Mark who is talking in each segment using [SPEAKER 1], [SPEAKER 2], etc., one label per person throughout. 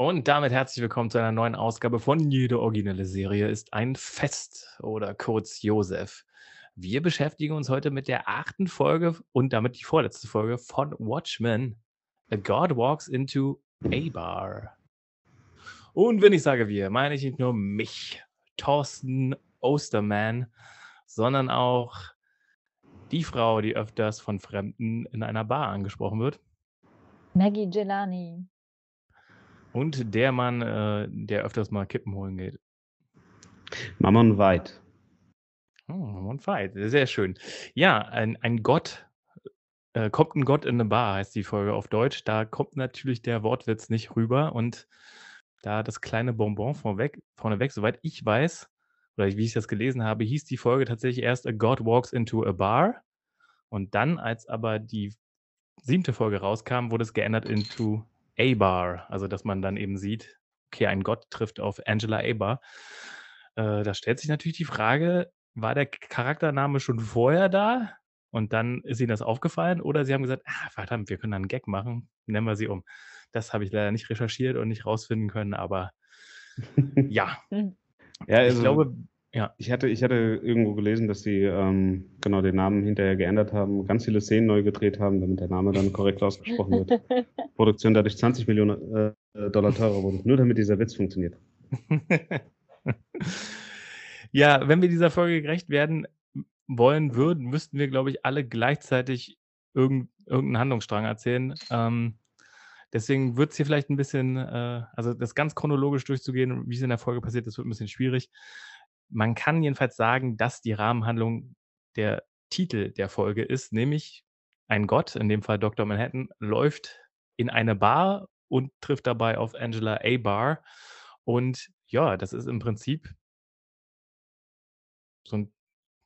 [SPEAKER 1] Und damit herzlich willkommen zu einer neuen Ausgabe von Jede originelle Serie ist ein Fest oder kurz Josef. Wir beschäftigen uns heute mit der achten Folge und damit die vorletzte Folge von Watchmen. A God Walks into a Bar. Und wenn ich sage wir, meine ich nicht nur mich, Thorsten Osterman, sondern auch die Frau, die öfters von Fremden in einer Bar angesprochen wird.
[SPEAKER 2] Maggie Gelani.
[SPEAKER 1] Und der Mann, äh, der öfters mal Kippen holen geht.
[SPEAKER 3] Mammon White.
[SPEAKER 1] Oh, Mammon White, sehr schön. Ja, ein, ein Gott, äh, kommt ein Gott in eine Bar, heißt die Folge auf Deutsch. Da kommt natürlich der Wortwitz nicht rüber und da das kleine Bonbon vorweg, vorneweg, soweit ich weiß, oder wie ich das gelesen habe, hieß die Folge tatsächlich erst A God Walks into a Bar. Und dann, als aber die siebte Folge rauskam, wurde es geändert into A-Bar. Also, dass man dann eben sieht, okay, ein Gott trifft auf Angela A-Bar. Äh, da stellt sich natürlich die Frage, war der Charaktername schon vorher da? Und dann ist ihnen das aufgefallen oder sie haben gesagt, ah, verdammt, wir können da einen Gag machen, nennen wir sie um. Das habe ich leider nicht recherchiert und nicht rausfinden können, aber ja.
[SPEAKER 3] Hm. ja, also, ich glaube, ja. Ich hatte, ich hatte irgendwo gelesen, dass sie ähm, genau den Namen hinterher geändert haben, ganz viele Szenen neu gedreht haben, damit der Name dann korrekt ausgesprochen wird. Produktion dadurch 20 Millionen äh, Dollar teurer wurde, nur damit dieser Witz funktioniert.
[SPEAKER 1] ja, wenn wir dieser Folge gerecht werden wollen würden, müssten wir, glaube ich, alle gleichzeitig irgend, irgendeinen Handlungsstrang erzählen. Ähm, deswegen wird es hier vielleicht ein bisschen, äh, also das ganz chronologisch durchzugehen, wie es in der Folge passiert, das wird ein bisschen schwierig. Man kann jedenfalls sagen, dass die Rahmenhandlung der Titel der Folge ist, nämlich ein Gott, in dem Fall Dr. Manhattan, läuft in eine Bar und trifft dabei auf Angela A. Bar. Und ja, das ist im Prinzip so ein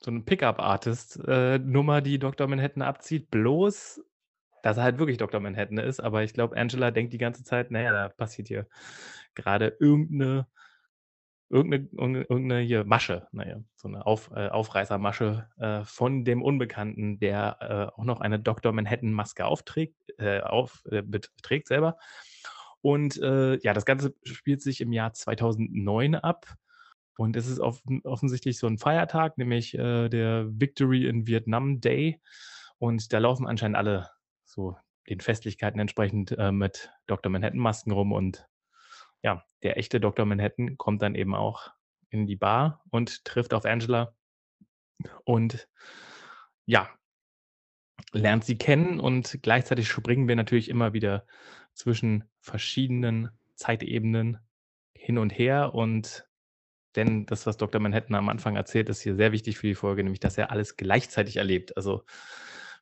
[SPEAKER 1] so 'ne Pickup-Artist, äh, die Dr. Manhattan abzieht, bloß, dass er halt wirklich Dr. Manhattan ist. Aber ich glaube, Angela denkt die ganze Zeit, naja, da passiert hier gerade irgendeine irgendeine, irgendeine hier Masche, naja, so eine Auf, äh, Aufreißermasche äh, von dem Unbekannten, der äh, auch noch eine Dr. Manhattan-Maske aufträgt, äh, auf, äh, beträgt selber. Und äh, ja, das Ganze spielt sich im Jahr 2009 ab. Und es ist off offensichtlich so ein Feiertag, nämlich der Victory in Vietnam Day. Und da laufen anscheinend alle so den Festlichkeiten entsprechend mit Dr. Manhattan-Masken rum und ja, der echte Dr. Manhattan kommt dann eben auch in die Bar und trifft auf Angela und ja, lernt sie kennen und gleichzeitig springen wir natürlich immer wieder zwischen verschiedenen Zeitebenen hin und her und denn das, was Dr. Manhattan am Anfang erzählt, ist hier sehr wichtig für die Folge, nämlich dass er alles gleichzeitig erlebt. Also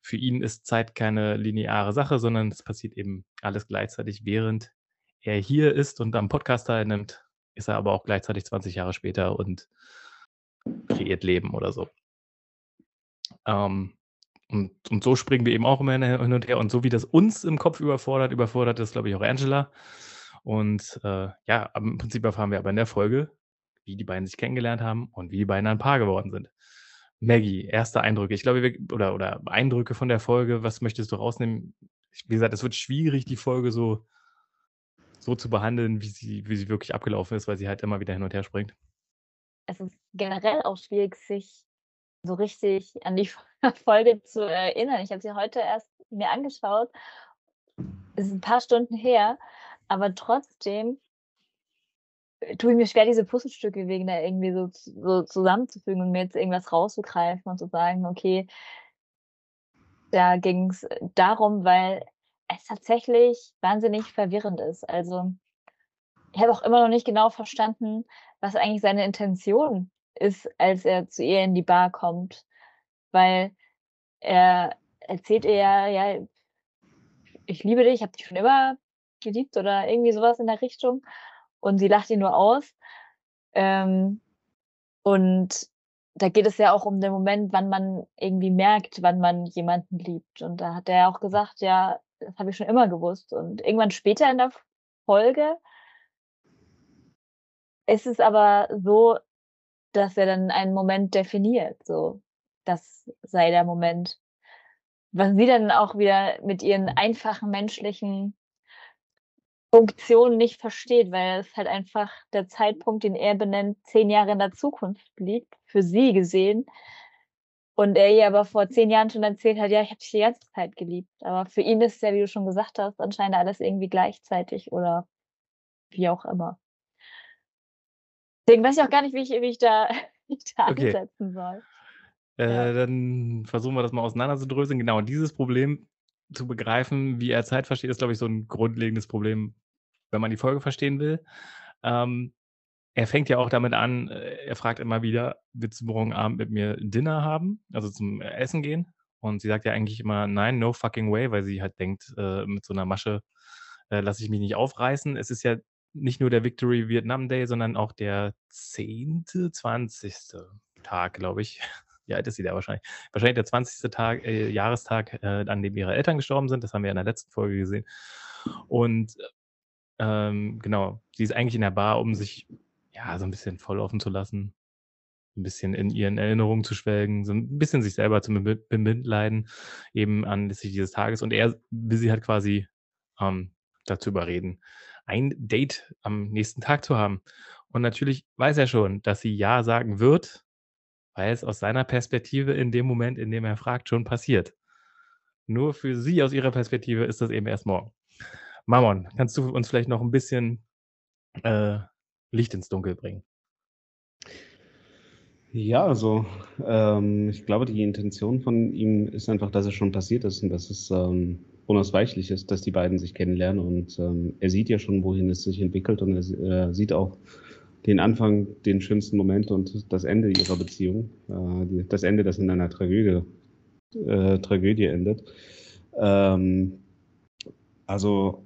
[SPEAKER 1] für ihn ist Zeit keine lineare Sache, sondern es passiert eben alles gleichzeitig, während er hier ist und am Podcast teilnimmt, ist er aber auch gleichzeitig 20 Jahre später und kreiert Leben oder so. Ähm, und, und so springen wir eben auch immer hin und her. Und so wie das uns im Kopf überfordert, überfordert das, glaube ich, auch Angela. Und äh, ja, im Prinzip erfahren wir aber in der Folge, wie die beiden sich kennengelernt haben und wie die beiden ein Paar geworden sind. Maggie, erste Eindrücke. Ich glaube, wir, oder, oder Eindrücke von der Folge, was möchtest du rausnehmen? Wie gesagt, es wird schwierig, die Folge so so zu behandeln, wie sie, wie sie wirklich abgelaufen ist, weil sie halt immer wieder hin und her springt.
[SPEAKER 2] Es ist generell auch schwierig, sich so richtig an die Folge zu erinnern. Ich habe sie heute erst mir angeschaut. Es ist ein paar Stunden her, aber trotzdem tue ich mir schwer, diese Puzzlestücke wegen da irgendwie so, so zusammenzufügen und mir jetzt irgendwas rauszugreifen und zu sagen, okay, da ging es darum, weil es tatsächlich wahnsinnig verwirrend ist. Also ich habe auch immer noch nicht genau verstanden, was eigentlich seine Intention ist, als er zu ihr in die Bar kommt. Weil er erzählt ihr ja, ja, ich liebe dich, ich habe dich schon immer geliebt oder irgendwie sowas in der Richtung. Und sie lacht ihn nur aus. Ähm, und da geht es ja auch um den Moment, wann man irgendwie merkt, wann man jemanden liebt. Und da hat er auch gesagt, ja, das habe ich schon immer gewusst. Und irgendwann später in der Folge ist es aber so, dass er dann einen Moment definiert. So, das sei der Moment. Was sie dann auch wieder mit ihren einfachen menschlichen Funktion nicht versteht, weil es halt einfach der Zeitpunkt, den er benennt, zehn Jahre in der Zukunft liegt, für sie gesehen. Und er ihr aber vor zehn Jahren schon erzählt hat, ja, ich habe dich die ganze Zeit geliebt. Aber für ihn ist es ja, wie du schon gesagt hast, anscheinend alles irgendwie gleichzeitig oder wie auch immer. Deswegen weiß ich auch gar nicht, wie ich, wie ich da, wie ich da
[SPEAKER 1] Okay.
[SPEAKER 2] ansetzen soll.
[SPEAKER 1] Äh,
[SPEAKER 2] Ja.
[SPEAKER 1] dann versuchen wir das mal auseinanderzudröseln. Genau, dieses Problem zu begreifen, wie er Zeit versteht, ist, glaube ich, so ein grundlegendes Problem, wenn man die Folge verstehen will. Ähm, er fängt ja auch damit an, äh, er fragt immer wieder: „Willst du morgen Abend mit mir Dinner haben?“ Also, zum Essen gehen. Und sie sagt ja eigentlich immer: „Nein, no fucking way“, weil sie halt denkt, äh, mit so einer Masche, äh, lasse ich mich nicht aufreißen. Es ist ja nicht nur der Victory Vietnam Day, sondern auch der 10., 20. Tag, glaube ich. Wie alt ist sie da wahrscheinlich? Wahrscheinlich der 20. Tag äh, Jahrestag, äh, an dem ihre Eltern gestorben sind. Das haben wir in der letzten Folge gesehen. Und, ähm, genau, sie ist eigentlich in der Bar, um sich, ja, so ein bisschen volllaufen zu lassen, ein bisschen in ihren Erinnerungen zu schwelgen, so ein bisschen sich selber zu bemi bemitleiden, eben anlässlich dieses Tages. Und er will sie halt quasi, ähm, dazu überreden, ein Date am nächsten Tag zu haben. Und natürlich weiß er schon, dass sie ja sagen wird, weil es aus seiner Perspektive in dem Moment, in dem er fragt, schon passiert. Nur für sie aus ihrer Perspektive ist das eben erst morgen. Mammon, kannst du uns vielleicht noch ein bisschen, äh, Licht ins Dunkel bringen?
[SPEAKER 3] Ja, also, ähm, ich glaube, die Intention von ihm ist einfach, dass es schon passiert ist und dass es, ähm, unausweichlich ist, dass die beiden sich kennenlernen und, ähm, er sieht ja schon, wohin es sich entwickelt und er äh, sieht auch den Anfang, den schönsten Moment und das Ende ihrer Beziehung. Äh, das Ende, das in einer Tragödie äh, Tragödie endet. Ähm, also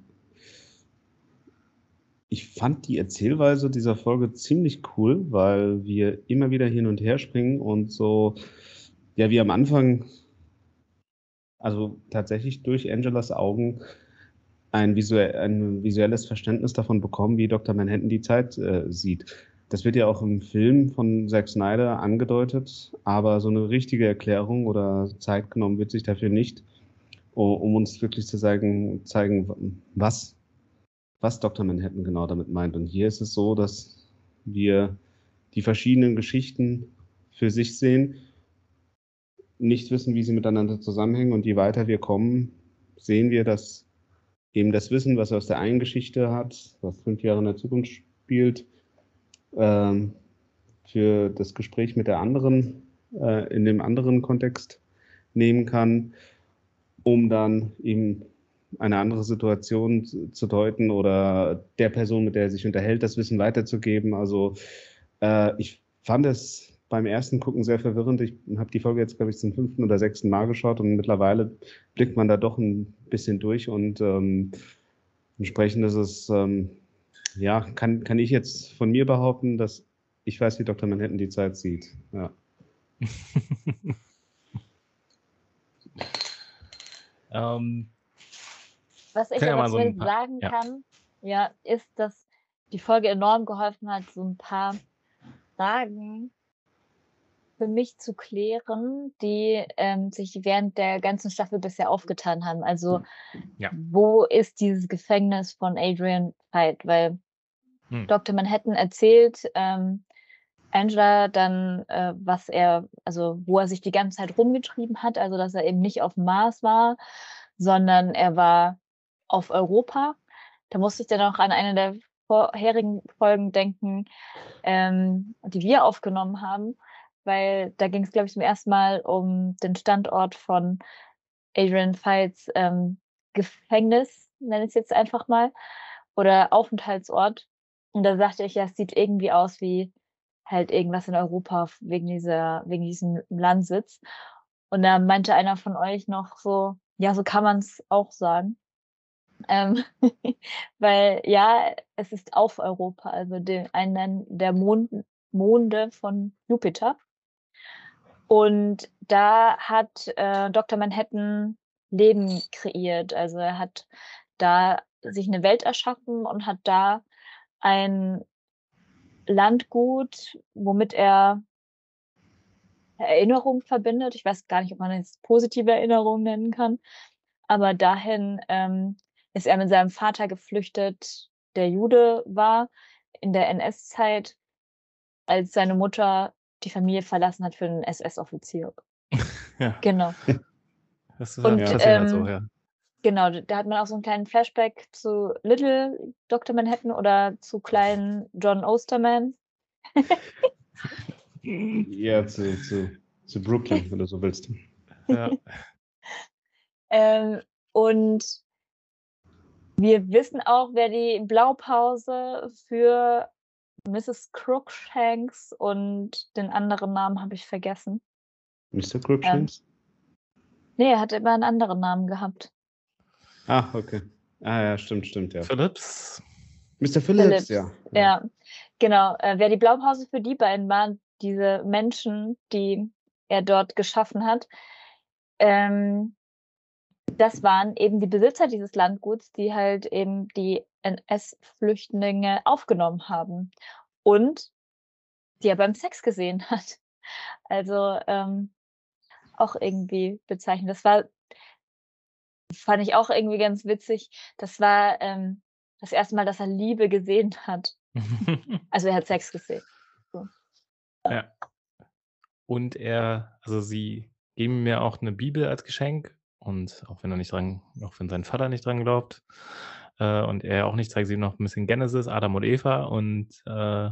[SPEAKER 3] ich fand die Erzählweise dieser Folge ziemlich cool, weil wir immer wieder hin und her springen und so, ja, wie am Anfang, also tatsächlich durch Angelas Augen ein, visuell, ein visuelles Verständnis davon bekommen, wie Dr. Manhattan die Zeit äh, sieht. Das wird ja auch im Film von Zack Snyder angedeutet, aber so eine richtige Erklärung oder Zeit genommen wird sich dafür nicht, um uns wirklich zu zeigen, zeigen was was Dr. Manhattan genau damit meint. Und hier ist es so, dass wir die verschiedenen Geschichten für sich sehen, nicht wissen, wie sie miteinander zusammenhängen. Und je weiter wir kommen, sehen wir, dass eben das Wissen, was er aus der einen Geschichte hat, was fünf Jahre in der Zukunft spielt, ähm, für das Gespräch mit der anderen äh, in dem anderen Kontext nehmen kann, um dann eben eine andere Situation zu deuten oder der Person, mit der er sich unterhält, das Wissen weiterzugeben. Also äh, ich fand es beim ersten Gucken sehr verwirrend. Ich habe die Folge jetzt, glaube ich, zum fünften oder sechsten Mal geschaut und mittlerweile blickt man da doch ein bisschen durch und ähm, entsprechend ist es, ähm, ja, kann, kann ich jetzt von mir behaupten, dass ich weiß, wie Dr. Manhattan die Zeit sieht. Ja.
[SPEAKER 1] ähm,
[SPEAKER 2] Was ich aber
[SPEAKER 1] so
[SPEAKER 2] zumindest
[SPEAKER 1] paar-
[SPEAKER 2] sagen
[SPEAKER 1] ja.
[SPEAKER 2] kann, ja, ist, dass die Folge enorm geholfen hat, so ein paar Fragen für mich zu klären, die ähm, sich während der ganzen Staffel bisher aufgetan haben. Also
[SPEAKER 1] Ja.
[SPEAKER 2] wo ist dieses Gefängnis von Adrian Veidt? Weil
[SPEAKER 1] Hm.
[SPEAKER 2] Dr. Manhattan erzählt ähm, Angela dann, äh, was er, also wo er sich die ganze Zeit rumgetrieben hat, also dass er eben nicht auf dem Mars war, sondern er war auf Europa. Da musste ich dann auch an eine der vorherigen Folgen denken, ähm, die wir aufgenommen haben, weil da ging es, glaube ich, zum ersten Mal um den Standort von Adrian Veits ähm, Gefängnis, nenne ich es jetzt einfach mal, oder Aufenthaltsort. Und da sagte ich, ja, es sieht irgendwie aus wie halt irgendwas in Europa wegen dieser, wegen diesem Landsitz. Und da meinte einer von euch noch so, ja, so kann man es auch sagen. Ähm, weil ja, es ist auf Europa, also den, einen der Mond, Monde von Jupiter. Und da hat äh, Dr. Manhattan Leben kreiert. Also er hat da sich eine Welt erschaffen und hat da ein Landgut, womit er Erinnerungen verbindet. Ich weiß gar nicht, ob man es positive Erinnerungen nennen kann, aber dahin ähm, ist er mit seinem Vater geflüchtet, der Jude war, in der NS-Zeit, als seine Mutter die Familie verlassen hat für einen SS-Offizier.
[SPEAKER 1] Ja,
[SPEAKER 2] Genau.
[SPEAKER 1] das
[SPEAKER 2] Und,
[SPEAKER 1] passiert halt so,
[SPEAKER 2] ähm,
[SPEAKER 1] ja.
[SPEAKER 2] Genau, da hat man auch so einen kleinen Flashback zu Little Dr. Manhattan oder zu kleinen John Osterman.
[SPEAKER 3] Ja, zu, zu, zu Brooklyn, wenn du so willst.
[SPEAKER 1] ja.
[SPEAKER 2] Ähm, und wir wissen auch, wer die Blaupause für Mrs. Crookshanks und den anderen Namen habe ich vergessen.
[SPEAKER 3] Mr. Crookshanks?
[SPEAKER 2] Nee, er hat immer einen anderen Namen gehabt.
[SPEAKER 3] Ah, okay. Ah, ja, stimmt, stimmt, ja.
[SPEAKER 1] Phillips.
[SPEAKER 3] Mr. Phillips,
[SPEAKER 2] Phillips,
[SPEAKER 3] ja.
[SPEAKER 2] Ja, genau. Äh, wer die Blaupause für die beiden waren, diese Menschen, die er dort geschaffen hat, ähm, das waren eben die Besitzer dieses Landguts, die halt eben die NS-Flüchtlinge aufgenommen haben und die er beim Sex gesehen hat. Also ähm, auch irgendwie bezeichnend. Das war, fand ich auch irgendwie ganz witzig. Das war ähm, das erste Mal, dass er Liebe gesehen hat. Also er hat Sex gesehen.
[SPEAKER 1] ja. Und er, also sie geben mir auch eine Bibel als Geschenk und auch wenn er nicht dran, auch wenn sein Vater nicht dran glaubt äh, und er auch nicht, zeigen sie ihm noch ein bisschen Genesis, Adam und Eva und äh,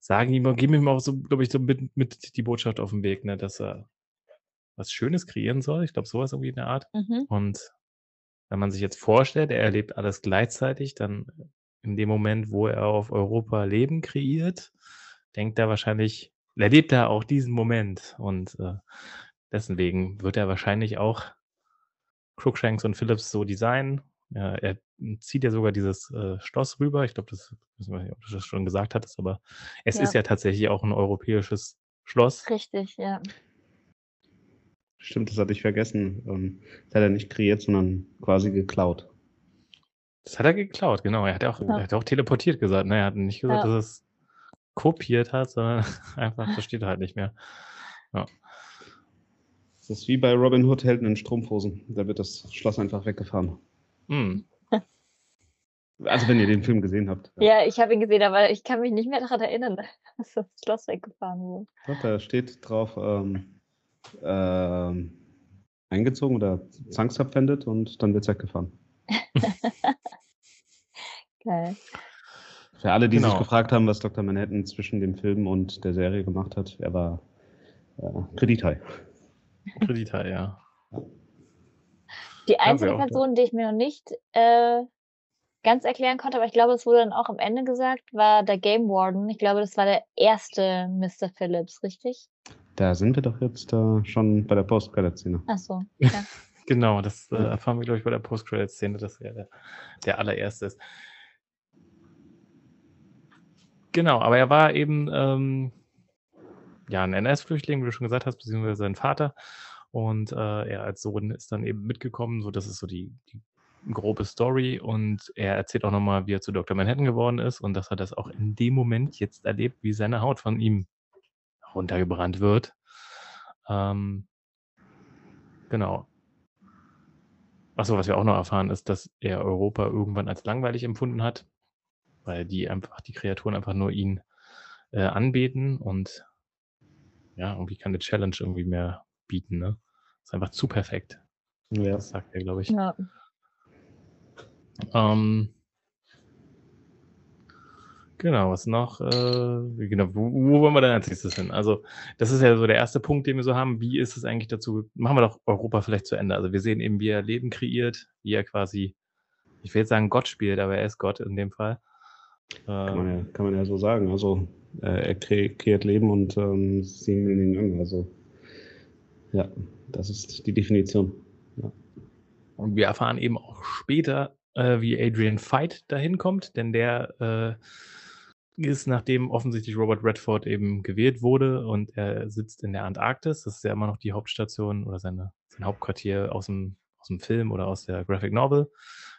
[SPEAKER 1] sagen ihm, geben ihm auch so, glaube ich, so mit, mit die Botschaft auf den Weg, ne, dass er was Schönes kreieren soll. Ich glaube, sowas irgendwie in der Art.
[SPEAKER 2] Mhm.
[SPEAKER 1] Und wenn man sich jetzt vorstellt, er erlebt alles gleichzeitig, dann in dem Moment, wo er auf Europa Leben kreiert, denkt er wahrscheinlich, erlebt er auch diesen Moment. Und äh, deswegen wird er wahrscheinlich auch Crookshanks und Phillips so designen. Ja, er zieht ja sogar dieses äh, Schloss rüber. Ich glaube, das ich weiß nicht, ob du das schon gesagt hattest, aber es
[SPEAKER 2] Ja.
[SPEAKER 1] ist ja tatsächlich auch ein europäisches Schloss.
[SPEAKER 2] Richtig, ja.
[SPEAKER 3] Stimmt, das hatte ich vergessen. Ähm, das hat er nicht kreiert, sondern quasi geklaut.
[SPEAKER 1] Das hat er geklaut, genau. Er hat auch,
[SPEAKER 2] Ja.
[SPEAKER 1] er hat auch teleportiert gesagt. Ne? Er hat nicht gesagt,
[SPEAKER 2] Ja.
[SPEAKER 1] dass er es kopiert hat, sondern einfach, das steht halt nicht mehr.
[SPEAKER 3] Das ist wie bei Robin Hood Helden in Strumpfhosen. Da wird das Schloss einfach weggefahren.
[SPEAKER 1] Hm.
[SPEAKER 3] Also wenn ihr den Film gesehen habt.
[SPEAKER 2] Ja, ich habe ihn gesehen, aber ich kann mich nicht mehr daran erinnern, dass das Schloss weggefahren wurde.
[SPEAKER 3] Doch, da steht drauf ähm, ähm, eingezogen oder zwangsabwendet und dann wird es weggefahren.
[SPEAKER 2] Geil.
[SPEAKER 3] Für alle, die sich
[SPEAKER 1] Genau.
[SPEAKER 3] gefragt haben, was Dr. Manhattan zwischen dem Film und der Serie gemacht hat, er war äh, kredithai.
[SPEAKER 1] Krediter, ja.
[SPEAKER 2] Die einzige Person, die ich mir noch nicht äh, ganz erklären konnte, aber ich glaube, es wurde dann auch am Ende gesagt, war der Game Warden. Ich glaube, das war der erste Mr. Phillips, richtig?
[SPEAKER 3] Da sind wir doch jetzt äh, schon bei der Post-Credit-Szene.
[SPEAKER 2] Ach so. Ja.
[SPEAKER 1] Genau, das äh, erfahren wir, glaube ich, bei der Post-Credit-Szene, dass er der, der allererste ist. Genau, aber er war eben ähm, ja, ein NS-Flüchtling, wie du schon gesagt hast, beziehungsweise sein Vater. Und äh, er als Sohn ist dann eben mitgekommen. So, das ist so die, die grobe Story. Und er erzählt auch nochmal, wie er zu Dr. Manhattan geworden ist und dass er das auch in dem Moment jetzt erlebt, wie seine Haut von ihm runtergebrannt wird. Ähm, genau. Achso, was wir auch noch erfahren, ist, dass er Europa irgendwann als langweilig empfunden hat, weil die einfach, die Kreaturen einfach nur ihn äh, anbeten und ja, irgendwie keine Challenge irgendwie mehr bieten, ne? Ist einfach zu perfekt.
[SPEAKER 3] Ja.
[SPEAKER 1] Das sagt er, glaube ich.
[SPEAKER 2] Ja.
[SPEAKER 1] Ähm, genau, was noch? Äh, genau, wo, wo wollen wir denn als nächstes hin? Also, das ist ja so der erste Punkt, den wir so haben. Wie ist es eigentlich dazu? Machen wir doch Europa vielleicht zu Ende. Also, wir sehen eben, wie er Leben kreiert, wie er quasi, ich will jetzt sagen Gott spielt, aber er ist Gott in dem Fall.
[SPEAKER 3] Kann man,
[SPEAKER 1] Ähm,
[SPEAKER 3] ja, kann man ja so sagen. Also äh, er kre kreiert Leben und ähm, sie ihn an. Also ja, das ist die Definition.
[SPEAKER 1] Und wir erfahren eben auch später, äh, wie Adrian Veidt dahin kommt, denn der äh, ist, nachdem offensichtlich Robert Redford eben gewählt wurde und er sitzt in der Antarktis, das ist ja immer noch die Hauptstation oder seine, sein Hauptquartier aus dem, aus dem Film oder aus der Graphic Novel.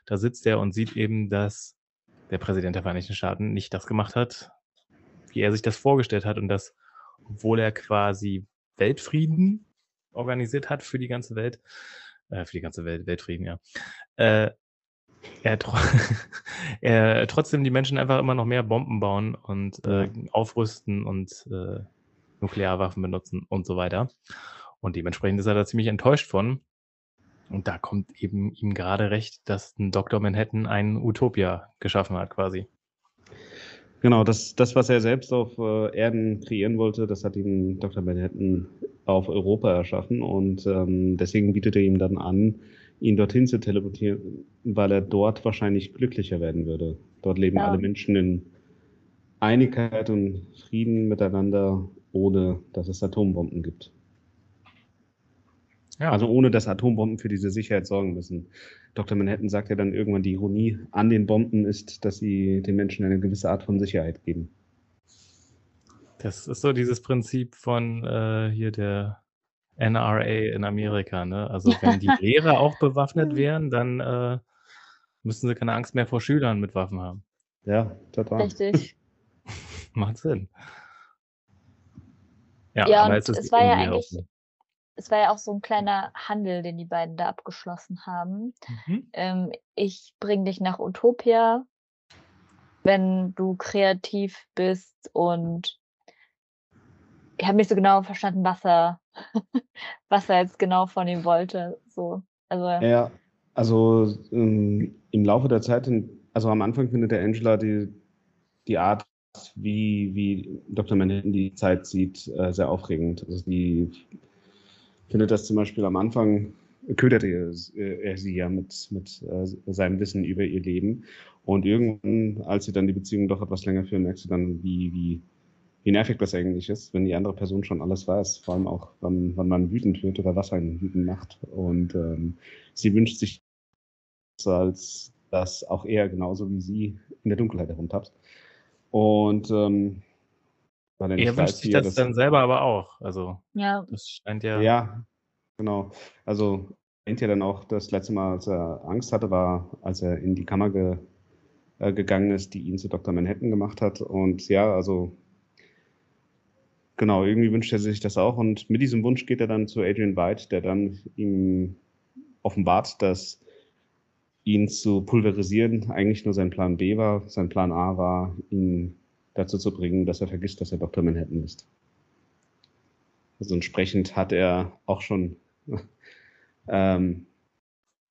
[SPEAKER 1] Da sitzt er und sieht eben, dass der Präsident der Vereinigten Staaten nicht das gemacht hat, wie er sich das vorgestellt hat und dass, obwohl er quasi Weltfrieden organisiert hat für die ganze Welt, äh, für die ganze Welt, Weltfrieden, ja, äh, er, tro er trotzdem die Menschen einfach immer noch mehr Bomben bauen und äh, aufrüsten und äh, Nuklearwaffen benutzen und so weiter. Und dementsprechend ist er da ziemlich enttäuscht von. Und da kommt eben ihm gerade recht, dass ein Dr. Manhattan ein Utopia geschaffen hat, quasi.
[SPEAKER 3] Genau, das, das was er selbst auf äh, Erden kreieren wollte, das hat ihm Dr. Manhattan auf Europa erschaffen. Und ähm, deswegen bietet er ihm dann an, ihn dorthin zu teleportieren, weil er dort wahrscheinlich glücklicher werden würde. Dort leben ja. alle Menschen in Einigkeit und Frieden miteinander, ohne dass es Atombomben gibt. Ja. Also ohne dass Atombomben für diese Sicherheit sorgen müssen. Dr. Manhattan sagt ja dann irgendwann, die Ironie an den Bomben ist, dass sie den Menschen eine gewisse Art von Sicherheit geben.
[SPEAKER 1] Das ist so dieses Prinzip von äh, hier der NRA in Amerika. Ne? Also wenn die Lehrer auch bewaffnet wären, dann äh, müssten sie keine Angst mehr vor Schülern mit Waffen haben.
[SPEAKER 3] Ja, total.
[SPEAKER 2] Richtig.
[SPEAKER 1] Macht Sinn.
[SPEAKER 2] Ja, ja und es, es war ja eigentlich, es war ja auch so ein kleiner Handel, den die beiden da abgeschlossen haben. Mhm. Ähm, ich bringe dich nach Utopia, wenn du kreativ bist und ich habe nicht so genau verstanden, was er, was er jetzt genau von ihm wollte. So,
[SPEAKER 3] also, ja, also ähm, im Laufe der Zeit, also am Anfang findet der Angela die, die Art, wie, wie Dr. Manhattan die Zeit sieht, äh, sehr aufregend. Also die findet das zum Beispiel am Anfang, ködert er, er sie ja mit, mit äh, seinem Wissen über ihr Leben. Und irgendwann, als sie dann die Beziehung doch etwas länger führen, merkt sie dann, wie, wie wie nervig das eigentlich ist, wenn die andere Person schon alles weiß, vor allem auch, wann, wann man wütend wird oder was einen wütend macht. Und ähm, sie wünscht sich, als dass auch er genauso wie sie in der Dunkelheit herumtapst. Und ähm,
[SPEAKER 1] er, er wünscht sich das, das dann selber aber auch. Also ja. das scheint ja.
[SPEAKER 3] Ja, genau. Also meint ja dann auch das letzte Mal, als er Angst hatte, war, als er in die Kammer ge, äh, gegangen ist, die ihn zu Dr. Manhattan gemacht hat. Und ja, also Genau, irgendwie wünscht er sich das auch. Und mit diesem Wunsch geht er dann zu Adrian White, der dann ihm offenbart, dass ihn zu pulverisieren eigentlich nur sein Plan B war. Sein Plan A war, ihn dazu zu bringen, dass er vergisst, dass er Dr. Manhattan ist. Also entsprechend hat er auch schon, ähm,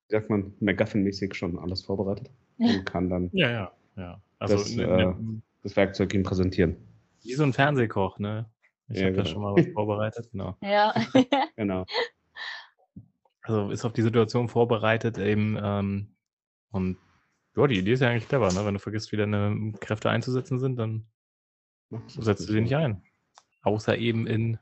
[SPEAKER 3] wie sagt man, MacGuffin-mäßig schon alles vorbereitet und kann dann
[SPEAKER 1] ja, ja, ja. Also,
[SPEAKER 3] das, ne, ne, äh, das Werkzeug ihm präsentieren.
[SPEAKER 1] Wie so ein Fernsehkoch, ne? Ich ja, habe genau. da schon mal was vorbereitet, genau.
[SPEAKER 2] Ja.
[SPEAKER 3] genau.
[SPEAKER 1] Also ist auf die Situation vorbereitet eben ähm, und ja, die Idee ist ja eigentlich clever, ne? Wenn du vergisst, wie deine Kräfte einzusetzen sind, dann setzt du sie nicht ein. Außer eben in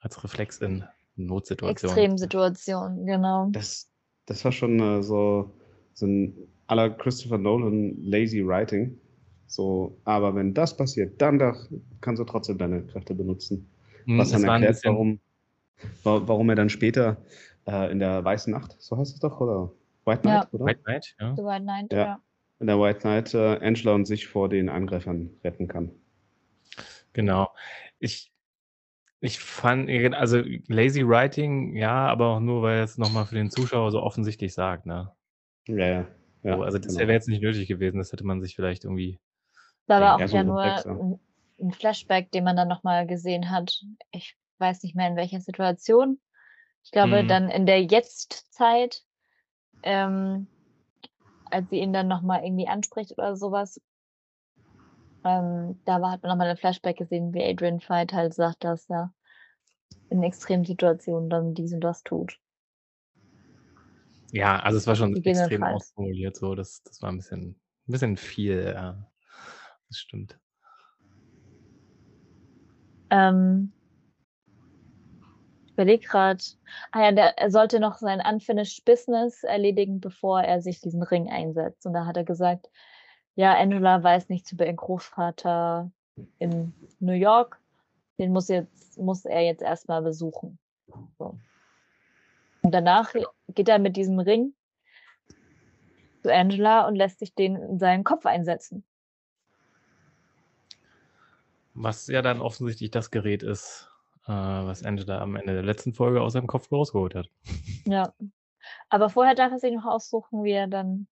[SPEAKER 1] als Reflex in Notsituationen.
[SPEAKER 2] Extremsituationen, genau.
[SPEAKER 3] Das, das war schon äh, so, so ein aller Christopher Nolan lazy Writing. So, aber wenn das passiert, dann da kannst du trotzdem deine Kräfte benutzen. Hm, Was dann erklärt, warum, warum er dann später äh, in der Weißen Nacht, so heißt es doch, oder?
[SPEAKER 2] White Knight,
[SPEAKER 1] ja. oder? White Knight,
[SPEAKER 2] ja. The White Knight,
[SPEAKER 3] ja. ja. In der White Knight äh, Angela und sich vor den Angreifern retten kann.
[SPEAKER 1] Genau. Ich, ich fand, also Lazy Writing, ja, aber auch nur, weil es nochmal für den Zuschauer so offensichtlich sagt, ne?
[SPEAKER 3] Ja, ja. ja
[SPEAKER 1] so, also das genau. wäre jetzt nicht nötig gewesen, das hätte man sich vielleicht irgendwie
[SPEAKER 2] war aber auch ja, nur ein, ein, Flashback, den man dann nochmal gesehen hat. Ich weiß nicht mehr in welcher Situation. Ich glaube, mhm. dann in der Jetztzeit, ähm, als sie ihn dann nochmal irgendwie anspricht oder sowas. Ähm, da war, hat man nochmal ein Flashback gesehen, wie Adrian Fight halt sagt, dass er in extremen Situationen dann dies und das tut.
[SPEAKER 1] Ja, also es war schon extrem ausformuliert, so das, das war ein bisschen, ein bisschen viel. Ja das stimmt.
[SPEAKER 2] Ähm, ich überlege gerade, ah ja, der, er sollte noch sein Unfinished Business erledigen, bevor er sich diesen Ring einsetzt. Und da hat er gesagt, ja, Angela weiß nichts über ihren Großvater in New York. Den muss, jetzt, muss er jetzt erstmal besuchen. So. Und danach geht er mit diesem Ring zu Angela und lässt sich den in seinen Kopf einsetzen.
[SPEAKER 1] Was ja dann offensichtlich das Gerät ist, äh, was Angela am Ende der letzten Folge aus seinem Kopf rausgeholt hat.
[SPEAKER 2] Ja. Aber vorher darf er sich noch aussuchen, wie er dann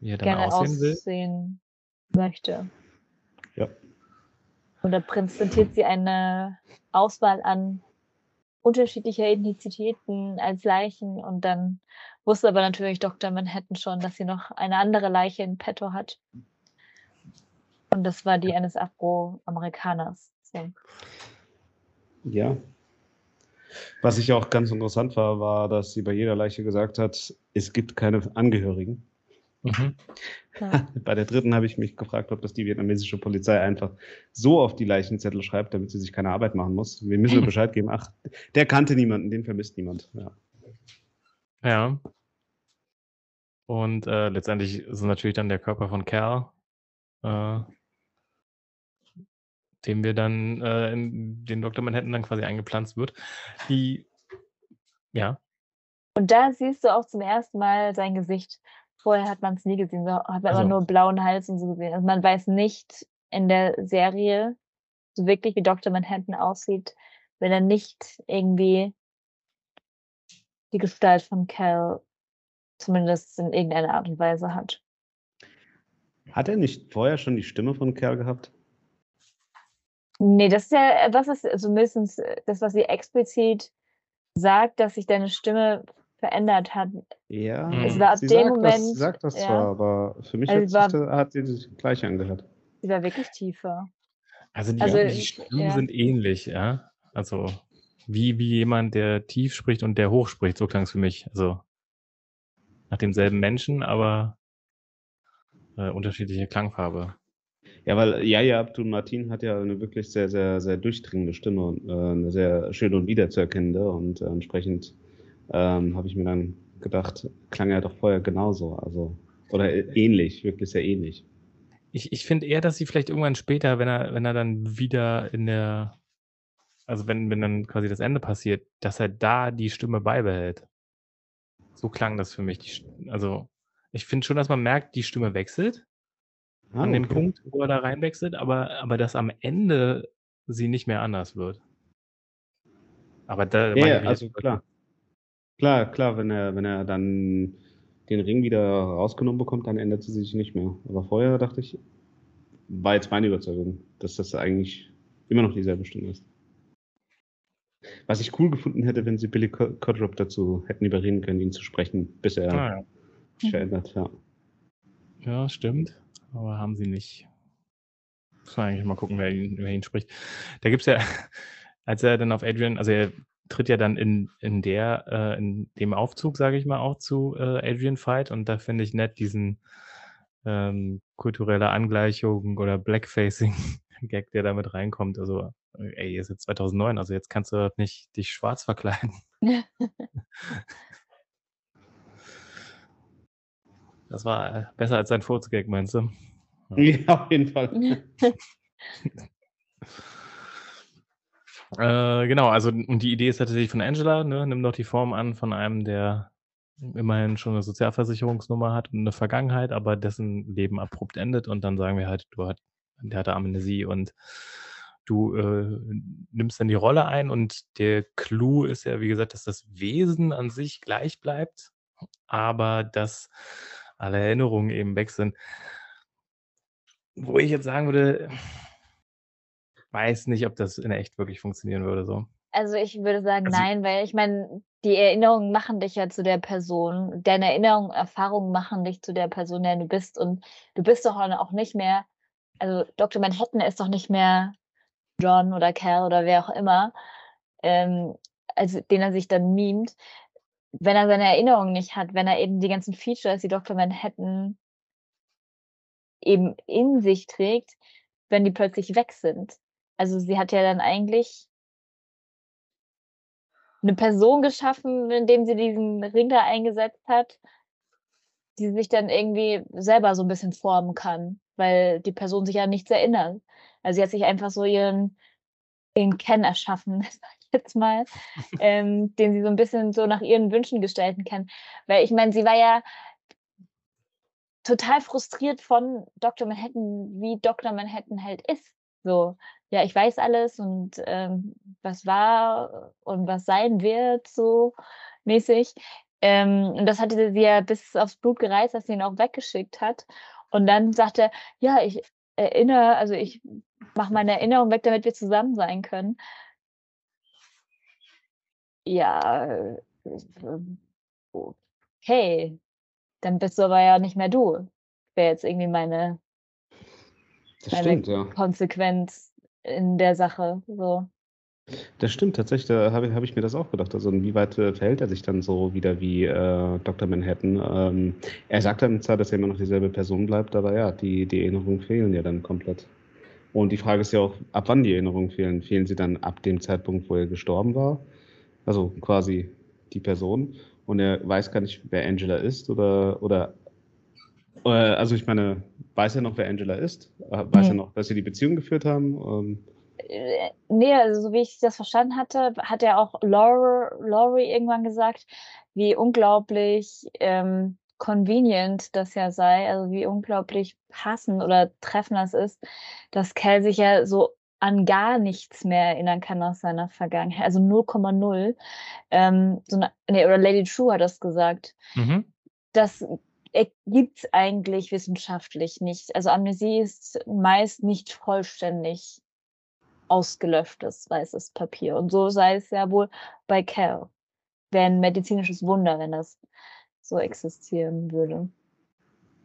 [SPEAKER 1] wie er dann
[SPEAKER 2] gerne
[SPEAKER 1] aussehen will.
[SPEAKER 2] aussehen möchte.
[SPEAKER 3] Ja.
[SPEAKER 2] Und da präsentiert sie eine Auswahl an unterschiedlicher Ethnizitäten als Leichen und dann wusste aber natürlich Dr. Manhattan schon, dass sie noch eine andere Leiche in petto hat. Und das war die eines Afroamerikaners. So.
[SPEAKER 3] Ja. Was ich auch ganz interessant war, war, dass sie bei jeder Leiche gesagt hat, es gibt keine Angehörigen.
[SPEAKER 1] Mhm.
[SPEAKER 2] Ja.
[SPEAKER 3] Bei der dritten habe ich mich gefragt, ob das die vietnamesische Polizei einfach so auf die Leichenzettel schreibt, damit sie sich keine Arbeit machen muss. Wir müssen Bescheid geben, ach, der kannte niemanden, den vermisst niemand. Ja.
[SPEAKER 1] Ja. Und äh, letztendlich ist natürlich dann der Körper von Cal, äh, dem wir dann äh, in den Dr. Manhattan dann quasi eingepflanzt wird. Die, ja,
[SPEAKER 2] Und da siehst du auch zum ersten Mal sein Gesicht. Vorher hat man es nie gesehen, so hat man
[SPEAKER 1] Also-
[SPEAKER 2] immer nur blauen Hals und so gesehen. Also man weiß nicht in der Serie so wirklich, wie Dr. Manhattan aussieht, wenn er nicht irgendwie die Gestalt von Cal zumindest in irgendeiner Art und Weise hat.
[SPEAKER 3] Hat er nicht vorher schon die Stimme von Kerl gehabt?
[SPEAKER 2] Nee, das ist ja, das ist also mindestens das, was sie explizit sagt, dass sich deine Stimme verändert hat.
[SPEAKER 3] Ja,
[SPEAKER 1] Es
[SPEAKER 2] war ab
[SPEAKER 3] sie
[SPEAKER 2] dem
[SPEAKER 3] sagt
[SPEAKER 2] Moment,
[SPEAKER 3] Das, sagt das
[SPEAKER 2] ja.
[SPEAKER 3] zwar, aber für mich
[SPEAKER 2] Also
[SPEAKER 3] hat,
[SPEAKER 2] sie war-
[SPEAKER 3] sich, hat sie sich gleich angehört.
[SPEAKER 2] Sie war wirklich tiefer.
[SPEAKER 1] also die,
[SPEAKER 2] Also,
[SPEAKER 1] die Stimmen
[SPEAKER 2] ja.
[SPEAKER 1] sind ähnlich, ja. Also wie, wie jemand, der tief spricht und der hoch spricht, so klang es für mich. Also nach demselben Menschen, aber äh, unterschiedliche Klangfarbe.
[SPEAKER 3] Ja, weil Yahya Abdul Martin hat ja eine wirklich sehr, sehr, sehr durchdringende Stimme und äh, eine sehr schöne und wiederzuerkennende und äh, entsprechend ähm, habe ich mir dann gedacht, klang er doch vorher genauso, also oder äh, ähnlich, wirklich sehr ähnlich.
[SPEAKER 1] Ich, ich finde eher, dass sie vielleicht irgendwann später, wenn er, wenn er dann wieder in der, also wenn, wenn dann quasi das Ende passiert, dass er da die Stimme beibehält. So klang das für mich. Die, also ich finde schon, dass man merkt, die Stimme wechselt
[SPEAKER 3] Ah,
[SPEAKER 1] an dem
[SPEAKER 3] okay.
[SPEAKER 1] Punkt, wo er da reinwechselt, aber, aber dass am Ende sie nicht mehr anders wird. Aber da
[SPEAKER 3] Ja, ja,
[SPEAKER 1] ich
[SPEAKER 3] also klar. Klar, klar, wenn er, wenn er dann den Ring wieder rausgenommen bekommt, dann ändert sie sich nicht mehr. Aber vorher dachte ich, war jetzt meine Überzeugung, dass das eigentlich immer noch dieselbe Stimme ist. Was ich cool gefunden hätte, wenn sie Billy Co- Cudrop dazu hätten überreden können, ihn zu sprechen, bis er
[SPEAKER 1] Ah, ja.
[SPEAKER 3] sich verändert. Ja.
[SPEAKER 1] Ja, stimmt. Aber haben sie nicht. Muss man eigentlich mal gucken, wer ihn, wer ihn spricht. Da gibt's ja, als er dann auf Adrian, also er tritt ja dann in, in der, äh, in dem Aufzug, sage ich mal, auch zu äh, Adrian Fight und da finde ich nett diesen ähm, kulturelle Angleichung oder Blackfacing-Gag, der damit reinkommt. Also, äh, ey, ist jetzt 2009, also jetzt kannst du nicht dich schwarz verkleiden. Das war äh, besser als sein Furzgag, meinst du?
[SPEAKER 3] ja, auf jeden Fall.
[SPEAKER 1] Äh, genau, also und die Idee ist tatsächlich von Angela, ne? Nimm doch die Form an von einem, der immerhin schon eine Sozialversicherungsnummer hat und eine Vergangenheit, aber dessen Leben abrupt endet und dann sagen wir halt, du hat, der hatte Amnesie und du äh, nimmst dann die Rolle ein und der Clou ist ja, wie gesagt, dass das Wesen an sich gleich bleibt, aber dass alle Erinnerungen eben weg sind. Wo ich jetzt sagen würde, weiß nicht, ob das in echt wirklich funktionieren würde so.
[SPEAKER 2] Also ich würde sagen,
[SPEAKER 1] Also-
[SPEAKER 2] nein, weil ich meine, die Erinnerungen machen dich ja zu der Person. Deine Erinnerungen, Erfahrungen machen dich zu der Person, der du bist. Und du bist doch auch nicht mehr, also Dr. Manhattan ist doch nicht mehr John oder Cal oder wer auch immer, ähm, also den er sich dann mimt. Wenn er seine Erinnerungen nicht hat, wenn er eben die ganzen Features, die Dr. Manhattan eben in sich trägt, wenn die plötzlich weg sind. Also sie hat ja dann eigentlich eine Person geschaffen, indem sie diesen Ring da eingesetzt hat, die sich dann irgendwie selber so ein bisschen formen kann, weil die Person sich an nichts erinnert. Also sie hat sich einfach so ihren, ihren Ken erschaffen, sag ich jetzt mal, ähm, den sie so ein bisschen so nach ihren Wünschen gestalten kann. Weil ich meine, sie war ja total frustriert von Dr. Manhattan, wie Dr. Manhattan halt ist. So, ja, ich weiß alles und ähm, was war und was sein wird, so mäßig. Ähm, und das hatte sie ja bis aufs Blut gereizt, dass sie ihn auch weggeschickt hat. Und dann sagte er, ja, ich erinnere, also ich mache meine Erinnerung weg, damit wir zusammen sein können. Ja, okay, dann bist du aber ja nicht mehr du. Wäre jetzt irgendwie meine, meine
[SPEAKER 3] stimmt, ja.
[SPEAKER 2] Konsequenz in der Sache. So.
[SPEAKER 3] Das stimmt, tatsächlich, da habe habe ich mir das auch gedacht. Also inwieweit äh, verhält er sich dann so wieder wie äh, Dr. Manhattan? Ähm, er sagt dann zwar, dass er immer noch dieselbe Person bleibt, aber ja, die, die Erinnerungen fehlen ja dann komplett. Und die Frage ist ja auch, ab wann die Erinnerungen fehlen? Fehlen sie dann ab dem Zeitpunkt, wo er gestorben war? Also quasi die Person. Und er weiß gar nicht, wer Angela ist oder, oder äh, also ich meine, weiß er noch, wer Angela ist? Äh, Weiß
[SPEAKER 2] Nee.
[SPEAKER 3] er noch, dass sie die Beziehung geführt haben? Ähm,
[SPEAKER 2] Äh, Nee, also so wie ich das verstanden hatte, hat er auch Laura, Laurie irgendwann gesagt, wie unglaublich ähm, convenient das ja sei, also wie unglaublich passend oder treffend das ist, dass Cal sich ja so an gar nichts mehr erinnern kann aus seiner Vergangenheit, also 0,0. Ähm, so eine, nee, oder Lady True hat das gesagt.
[SPEAKER 1] Mhm.
[SPEAKER 2] Das gibt es eigentlich wissenschaftlich nicht. Also Amnesie ist meist nicht vollständig ausgelöschtes weißes Papier. Und so sei es ja wohl bei Cal. Wäre ein medizinisches Wunder, wenn das so existieren würde.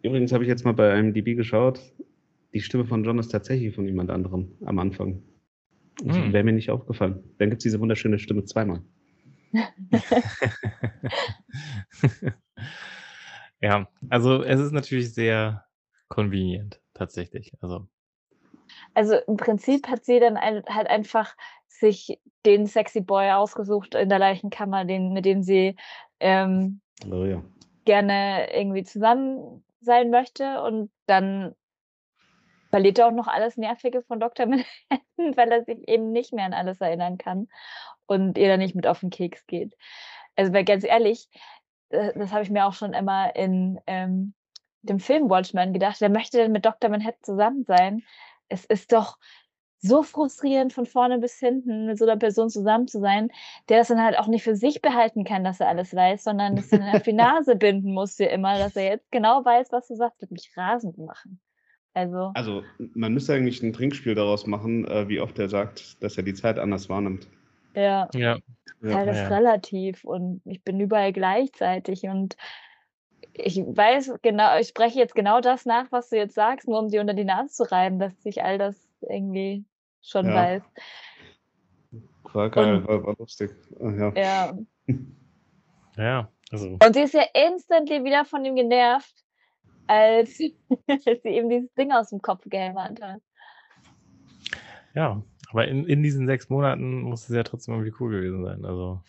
[SPEAKER 3] Übrigens habe ich jetzt mal bei IMDb geschaut. Die Stimme von John ist tatsächlich von jemand anderem am Anfang. Das
[SPEAKER 1] Hm.
[SPEAKER 3] wäre mir nicht aufgefallen. Dann gibt es diese wunderschöne Stimme zweimal.
[SPEAKER 1] ja, also es ist natürlich sehr convenient, tatsächlich. Also,
[SPEAKER 2] Also im Prinzip hat sie dann ein, halt einfach sich den sexy Boy ausgesucht in der Leichenkammer, den, mit dem sie ähm,
[SPEAKER 3] Oh ja.
[SPEAKER 2] gerne irgendwie zusammen sein möchte und dann verliert er auch noch alles Nervige von Dr. Manhattan, weil er sich eben nicht mehr an alles erinnern kann und ihr dann nicht mit auf den Keks geht. Also weil ganz ehrlich, das habe ich mir auch schon immer in ähm, dem Film Watchmen gedacht, wer möchte denn mit Dr. Manhattan zusammen sein? Es ist doch so frustrierend von vorne bis hinten mit so einer Person zusammen zu sein, der das dann halt auch nicht für sich behalten kann, dass er alles weiß, sondern es dann auf die Nase binden muss dir immer, dass er jetzt genau weiß, was du sagst, wird mich rasend machen. Also,
[SPEAKER 3] Also, man müsste eigentlich ein Trinkspiel daraus machen, äh, wie oft er sagt, dass er die Zeit anders wahrnimmt.
[SPEAKER 2] Ja,
[SPEAKER 1] ja.
[SPEAKER 2] Ist
[SPEAKER 1] ja.
[SPEAKER 2] relativ und ich bin überall gleichzeitig und ich weiß genau, ich spreche jetzt genau das nach, was du jetzt sagst, nur um dir unter die Nase zu reiben, dass ich all das irgendwie schon
[SPEAKER 3] Ja.
[SPEAKER 2] weiß.
[SPEAKER 3] War geil,
[SPEAKER 2] Und-
[SPEAKER 3] war, war lustig. Ah, ja.
[SPEAKER 2] Ja.
[SPEAKER 1] Ja, also,
[SPEAKER 2] Und sie ist ja instantly wieder von ihm genervt, als, als sie ihm dieses Ding aus dem Kopf gehämmert hat.
[SPEAKER 1] ja. Aber in, in diesen sechs Monaten muss es ja trotzdem irgendwie cool gewesen sein. Also,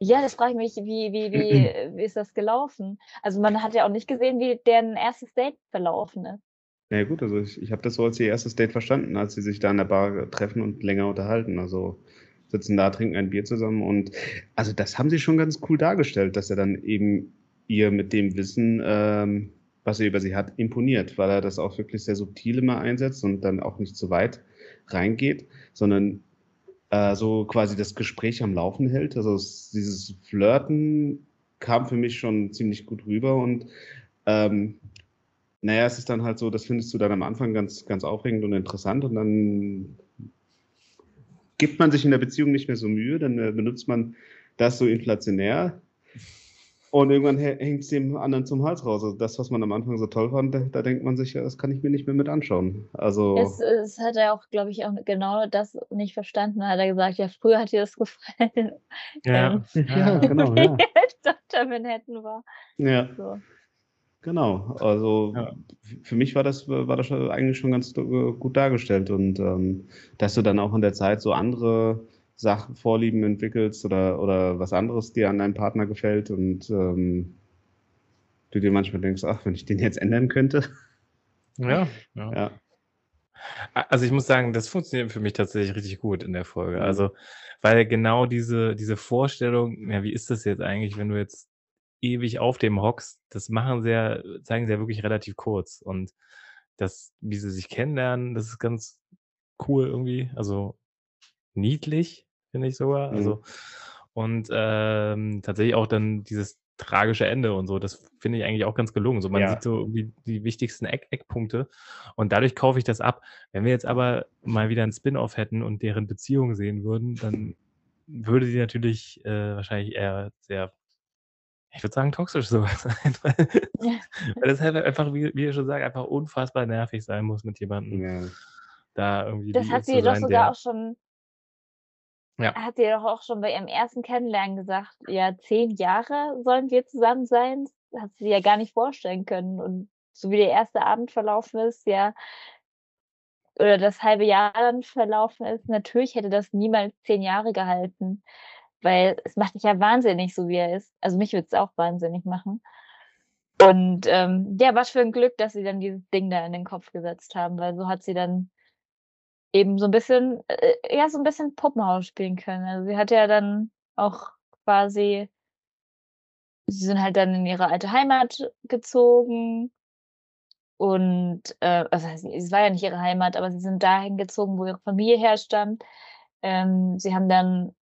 [SPEAKER 2] Ja, das frage ich mich, wie, wie, wie, wie ist das gelaufen? Also man hat ja auch nicht gesehen, wie deren erstes Date verlaufen ist.
[SPEAKER 3] Na ja, gut, also ich, ich habe das so als ihr erstes Date verstanden, als sie sich da in der Bar treffen und länger unterhalten. Also sitzen da, trinken ein Bier zusammen und also das haben sie schon ganz cool dargestellt, dass er dann eben ihr mit dem Wissen, ähm, was er über sie hat, imponiert, weil er das auch wirklich sehr subtil immer einsetzt und dann auch nicht zu weit reingeht, sondern äh, so quasi das Gespräch am Laufen hält. Also es, dieses Flirten kam für mich schon ziemlich gut rüber und ähm, naja, es ist dann halt so, das findest du dann am Anfang ganz, ganz aufregend und interessant und dann gibt man sich in der Beziehung nicht mehr so Mühe, dann äh, benutzt man das so inflationär und irgendwann hängt es dem anderen zum Hals raus. Also das, was man am Anfang so toll fand, da, da denkt man sich, ja, das kann ich mir nicht mehr mit anschauen. Also
[SPEAKER 2] Es, es hat er auch, glaube ich, auch genau das nicht verstanden. Hat er gesagt, ja, früher hat dir das gefallen,
[SPEAKER 1] ja.
[SPEAKER 2] Ähm,
[SPEAKER 3] ja, genau, ja.
[SPEAKER 2] Dr. Manhattan war.
[SPEAKER 3] ja,
[SPEAKER 2] So.
[SPEAKER 3] genau. Also
[SPEAKER 1] Ja.
[SPEAKER 3] für mich war das, war das eigentlich schon ganz äh, gut dargestellt und ähm, dass du dann auch in der Zeit so andere Sachen, Vorlieben entwickelst oder, oder was anderes dir an deinem Partner gefällt und ähm, du dir manchmal denkst, ach, wenn ich den jetzt ändern könnte.
[SPEAKER 1] Ja, ja.
[SPEAKER 3] Ja,
[SPEAKER 1] Also ich muss sagen, das funktioniert für mich tatsächlich richtig gut in der Folge.
[SPEAKER 3] Mhm.
[SPEAKER 1] Also, weil genau diese, diese Vorstellung, ja, wie ist das jetzt eigentlich, wenn du jetzt ewig auf dem hockst, das machen sie ja, zeigen sie ja wirklich relativ kurz. Und das, wie sie sich kennenlernen, das ist ganz cool irgendwie. Also niedlich, finde ich sogar.
[SPEAKER 3] Mhm.
[SPEAKER 1] Also, und ähm, tatsächlich auch dann dieses tragische Ende und so. Das finde ich eigentlich auch ganz gelungen. So, man
[SPEAKER 3] Ja.
[SPEAKER 1] sieht so irgendwie die wichtigsten Eck Eckpunkte und dadurch kaufe ich das ab. Wenn wir jetzt aber mal wieder ein Spin-off hätten und deren Beziehung sehen würden, dann würde die natürlich äh, wahrscheinlich eher sehr, ich würde sagen, toxisch sogar sein. Weil, weil das halt einfach, wie, wie ihr schon sagt, einfach unfassbar nervig sein muss mit jemandem.
[SPEAKER 3] Ja.
[SPEAKER 1] Da irgendwie
[SPEAKER 2] Das hat sie doch
[SPEAKER 1] sein,
[SPEAKER 2] sogar
[SPEAKER 1] der-
[SPEAKER 2] auch schon,
[SPEAKER 1] Ja.
[SPEAKER 2] hat sie doch auch schon bei ihrem ersten Kennenlernen gesagt, ja, zehn Jahre sollen wir zusammen sein. Das hat sie ja gar nicht vorstellen können. Und so wie der erste Abend verlaufen ist, ja, oder das halbe Jahr dann verlaufen ist, natürlich hätte das niemals zehn Jahre gehalten. Weil es macht dich ja wahnsinnig, so wie er ist. Also mich würde es auch wahnsinnig machen. Und ähm, ja, was für ein Glück, dass sie dann dieses Ding da in den Kopf gesetzt haben, weil so hat sie dann eben so ein bisschen, äh, ja, so ein bisschen Puppenhaus spielen können. Also sie hat ja dann auch quasi, sie sind halt dann in ihre alte Heimat gezogen und, äh, also es war ja nicht ihre Heimat, aber sie sind dahin gezogen, wo ihre Familie herstammt. Ähm, sie haben dann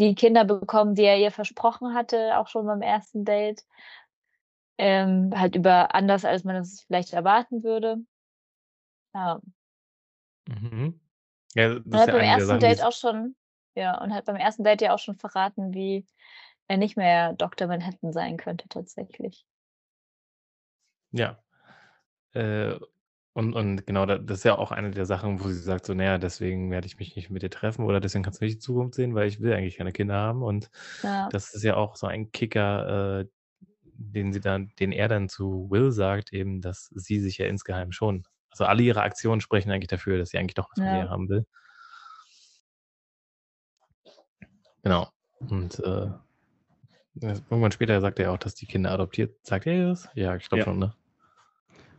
[SPEAKER 2] die Kinder bekommen, die er ihr versprochen hatte, auch schon beim ersten Date. Ähm, halt über anders, als man es vielleicht erwarten würde. Ja,
[SPEAKER 1] Mhm. Ja, das
[SPEAKER 2] Und
[SPEAKER 1] ist
[SPEAKER 2] hat
[SPEAKER 1] ja
[SPEAKER 2] beim ersten
[SPEAKER 1] Sachen,
[SPEAKER 2] Date auch schon, ja, und hat beim ersten Date ja auch schon verraten, wie er nicht mehr Dr. Manhattan sein könnte tatsächlich.
[SPEAKER 1] Ja. Äh, und, und genau, da- das ist ja auch eine der Sachen, wo sie sagt, so, naja, deswegen werde ich mich nicht mit dir treffen oder deswegen kannst du nicht die Zukunft sehen, weil ich will eigentlich keine Kinder haben. Und
[SPEAKER 2] Ja,
[SPEAKER 1] das ist ja auch so ein Kicker, äh, den sie dann, den er dann zu Will sagt, eben, dass sie sich ja insgeheim schon. Also alle ihre Aktionen sprechen eigentlich dafür, dass sie eigentlich doch eine
[SPEAKER 2] Ja.
[SPEAKER 1] Familie haben will. Genau. Und äh, irgendwann später sagt er auch, dass die Kinder adoptiert. Sagt er das? Ja, ich glaube
[SPEAKER 3] Ja.
[SPEAKER 1] schon, ne?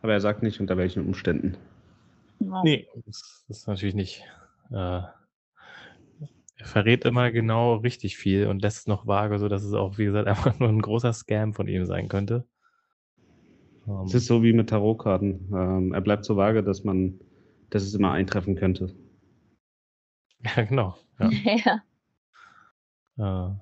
[SPEAKER 3] Aber er sagt nicht, unter welchen Umständen.
[SPEAKER 2] ja.
[SPEAKER 1] Nee, das, das ist natürlich nicht. Äh, er verrät immer genau richtig viel und lässt es noch vage, sodass es auch, wie gesagt, einfach nur ein großer Scam von ihm sein könnte. Ähm,
[SPEAKER 3] Es ist so wie mit Tarotkarten. Ähm, er bleibt so vage, dass man, dass es immer eintreffen könnte.
[SPEAKER 1] ja, genau. Ja.
[SPEAKER 2] ja.
[SPEAKER 1] Äh,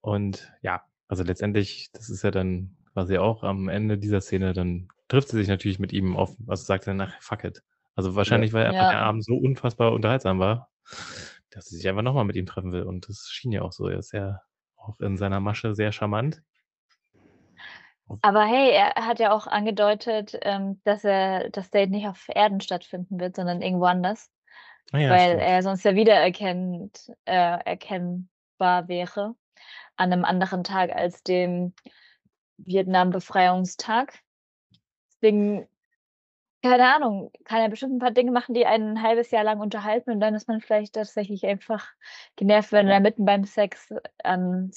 [SPEAKER 1] und ja, also letztendlich, das ist ja dann quasi auch am Ende dieser Szene, dann trifft sie sich natürlich mit ihm auf, also sagt sie nach fuck it. Also wahrscheinlich, weil einfach
[SPEAKER 2] Ja.
[SPEAKER 1] der Abend so unfassbar unterhaltsam war, dass sie sich einfach nochmal mit ihm treffen will. Und das schien ja auch so. Er ist ja auch in seiner Masche sehr charmant.
[SPEAKER 2] Aber hey, er hat ja auch angedeutet, ähm, dass er das Date nicht auf Erden stattfinden wird, sondern irgendwo anders,
[SPEAKER 1] Ah ja,
[SPEAKER 2] weil
[SPEAKER 1] stimmt.
[SPEAKER 2] er sonst ja wiedererkennt, äh, erkennbar wäre an einem anderen Tag als dem Vietnam-Befreiungstag. Deswegen, keine Ahnung, kann er bestimmt ein paar Dinge machen, die einen ein halbes Jahr lang unterhalten und dann ist man vielleicht tatsächlich einfach genervt, wenn er mitten beim Sex an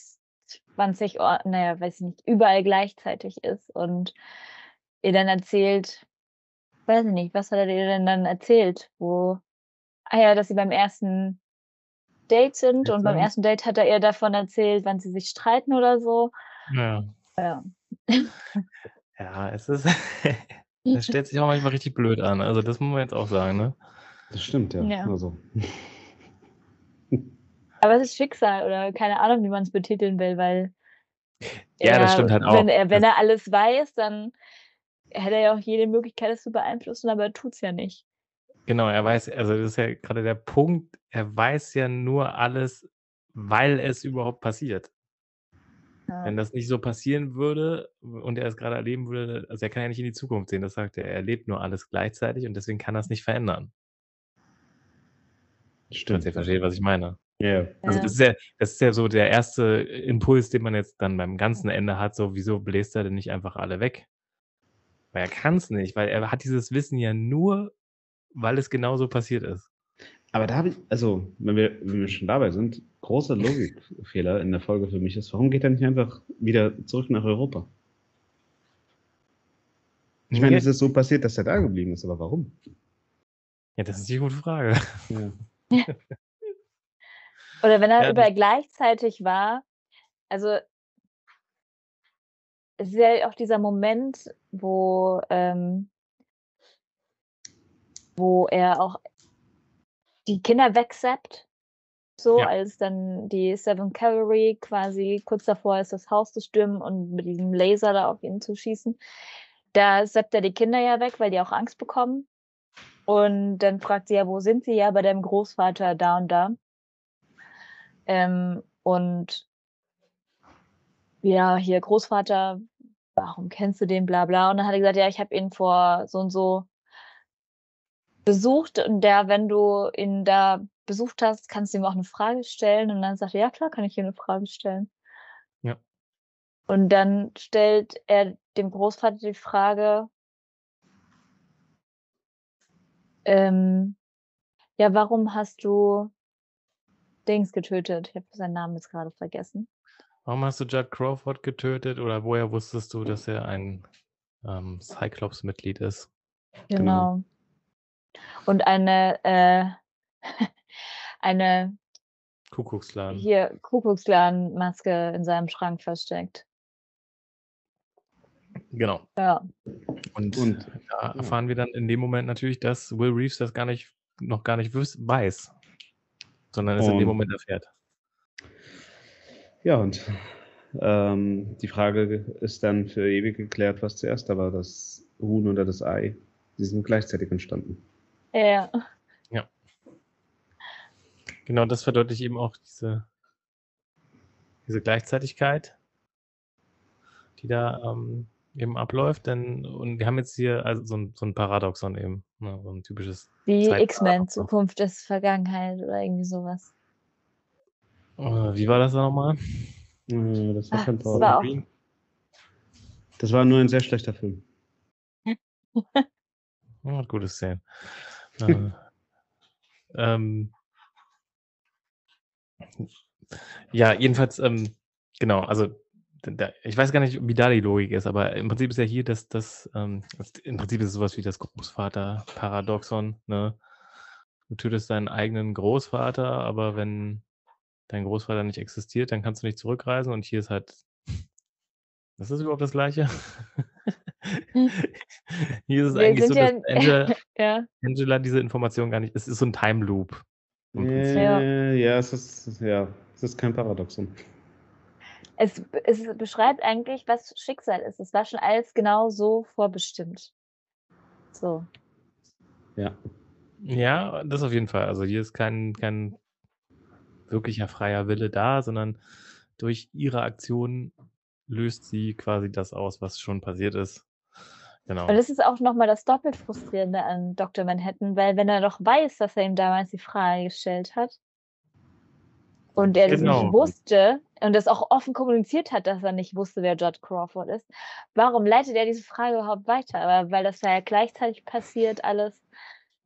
[SPEAKER 2] 20 Orten, naja, weiß ich nicht, überall gleichzeitig ist und ihr dann erzählt, weiß ich nicht, was hat er dir denn dann erzählt? Wo, ah ja, dass sie beim ersten Date sind und beim ersten Date hat er ihr davon erzählt, wann sie sich streiten oder so.
[SPEAKER 1] Ja.
[SPEAKER 2] Ja.
[SPEAKER 1] ja, es ist. das stellt sich auch manchmal richtig blöd an. Also, das muss man jetzt auch sagen, ne?
[SPEAKER 3] Das stimmt, ja.
[SPEAKER 2] Ja.
[SPEAKER 3] Also,
[SPEAKER 2] Aber es ist Schicksal oder keine Ahnung, wie man es betiteln will, weil
[SPEAKER 1] Ja, das
[SPEAKER 2] er-
[SPEAKER 1] stimmt halt auch.
[SPEAKER 2] Wenn er, wenn
[SPEAKER 1] Das-
[SPEAKER 2] er alles weiß, dann hätte er ja auch jede Möglichkeit, es zu beeinflussen, aber er tut es ja nicht.
[SPEAKER 1] Genau, er weiß, also das ist ja gerade der Punkt, er weiß ja nur alles, weil es überhaupt passiert.
[SPEAKER 2] Ja.
[SPEAKER 1] Wenn das nicht so passieren würde und er es gerade erleben würde, also er kann ja nicht in die Zukunft sehen, das sagt er, er erlebt nur alles gleichzeitig und deswegen kann er es nicht verändern.
[SPEAKER 3] stimmt.
[SPEAKER 1] Ihr versteht, was ich meine.
[SPEAKER 3] Ja,
[SPEAKER 1] Also
[SPEAKER 2] Ja.
[SPEAKER 1] das ist ja, das ist ja so der erste Impuls, den man jetzt dann beim ganzen Ende hat, so wieso bläst er denn nicht einfach alle weg? Weil er kann es nicht, weil er hat dieses Wissen ja nur, weil es genauso passiert ist.
[SPEAKER 3] Aber da habe ich, also, wenn wir, wenn wir schon dabei sind, großer Logikfehler in der Folge für mich ist, warum geht er nicht einfach wieder zurück nach Europa? Ich meine, es ist so passiert, dass er da geblieben ist, aber warum?
[SPEAKER 1] ja, das ist die gute Frage.
[SPEAKER 3] Ja.
[SPEAKER 2] Oder wenn er
[SPEAKER 1] Ja,
[SPEAKER 2] überall gleichzeitig war, also es ist ja auch dieser Moment, wo, ähm, wo er auch die Kinder wegsappt. so,
[SPEAKER 1] Ja.
[SPEAKER 2] als dann die Seven Cavalry quasi kurz davor ist, das Haus zu stürmen und mit diesem Laser da auf ihn zu schießen. Da zappt er die Kinder ja weg, weil die auch Angst bekommen. Und dann fragt sie ja, wo sind sie? Ja, bei deinem Großvater da und da. Ähm, und ja, hier Großvater, warum kennst du den, bla bla. Und dann hat er gesagt, ja, ich habe ihn vor so und so besucht und der, wenn du ihn da besucht hast, kannst du ihm auch eine Frage stellen. Und dann sagt er, ja klar, kann ich ihm eine Frage stellen.
[SPEAKER 1] Ja.
[SPEAKER 2] Und dann stellt er dem Großvater die Frage, ähm, ja, warum hast du Dings getötet? Ich habe seinen Namen jetzt gerade vergessen.
[SPEAKER 1] Warum hast du Judd Crawford getötet oder woher wusstest du, dass er ein ähm, Cyclops-Mitglied ist?
[SPEAKER 2] Genau.
[SPEAKER 3] Genau.
[SPEAKER 2] Und eine, äh, eine
[SPEAKER 1] Kuckucksladen.
[SPEAKER 2] hier Kuckucksladen-Maske in seinem Schrank versteckt.
[SPEAKER 1] Genau.
[SPEAKER 2] Ja.
[SPEAKER 1] Und,
[SPEAKER 3] Und-
[SPEAKER 1] da
[SPEAKER 3] ja.
[SPEAKER 1] erfahren wir dann in dem Moment natürlich, dass Will Reeves das gar nicht, noch gar nicht weiß, sondern es in dem Moment erfährt.
[SPEAKER 3] Ja, und ähm, die Frage ist dann für ewig geklärt, was zuerst da war, das Huhn oder das Ei. Die sind gleichzeitig entstanden.
[SPEAKER 2] Ja.
[SPEAKER 1] Genau, das verdeutlicht eben auch diese, diese Gleichzeitigkeit, die da ähm, eben abläuft. Denn, und wir haben jetzt hier also so ein, so ein Paradoxon eben, ne, so ein typisches.
[SPEAKER 2] Wie. X-Men, Zukunft ist Vergangenheit oder irgendwie sowas.
[SPEAKER 1] Äh, wie war das da nochmal?
[SPEAKER 3] Äh, Das war
[SPEAKER 2] Ach,
[SPEAKER 3] kein
[SPEAKER 2] das auch-
[SPEAKER 1] Green?
[SPEAKER 3] Das war nur ein sehr schlechter Film.
[SPEAKER 1] Ja, gutes Szenen. äh, ähm, ja, jedenfalls, ähm, genau, also da, ich weiß gar nicht, wie da die Logik ist, aber im Prinzip ist ja hier, dass das, ähm, das- im Prinzip ist es sowas wie das Großvater-Paradoxon, ne? Du tötest deinen eigenen Großvater, aber wenn dein Großvater nicht existiert, dann kannst du nicht zurückreisen und hier ist halt, ist das überhaupt das Gleiche? hier ist es
[SPEAKER 2] Wir
[SPEAKER 1] eigentlich so, dass
[SPEAKER 2] ja-
[SPEAKER 1] Angela,
[SPEAKER 2] Ja.
[SPEAKER 1] Angela diese Information gar nicht. Es ist so ein Time Loop.
[SPEAKER 2] Ja.
[SPEAKER 3] Ja, es ist, ja, es ist kein Paradoxon.
[SPEAKER 2] Es, es beschreibt eigentlich, was Schicksal ist. Es war schon alles genau so vorbestimmt. So.
[SPEAKER 3] Ja.
[SPEAKER 1] Ja, das auf jeden Fall. Also hier ist kein, kein wirklicher freier Wille da, sondern durch ihre Aktion löst sie quasi das aus, was schon passiert ist. Genau.
[SPEAKER 2] Und das ist auch nochmal das doppelt Frustrierende an Dr. Manhattan, weil wenn er doch weiß, dass er ihm damals die Frage gestellt hat und er das
[SPEAKER 1] Genau.
[SPEAKER 2] nicht wusste und das auch offen kommuniziert hat, dass er nicht wusste, wer Judd Crawford ist, warum leitet er diese Frage überhaupt weiter? Weil das ja gleichzeitig passiert, alles.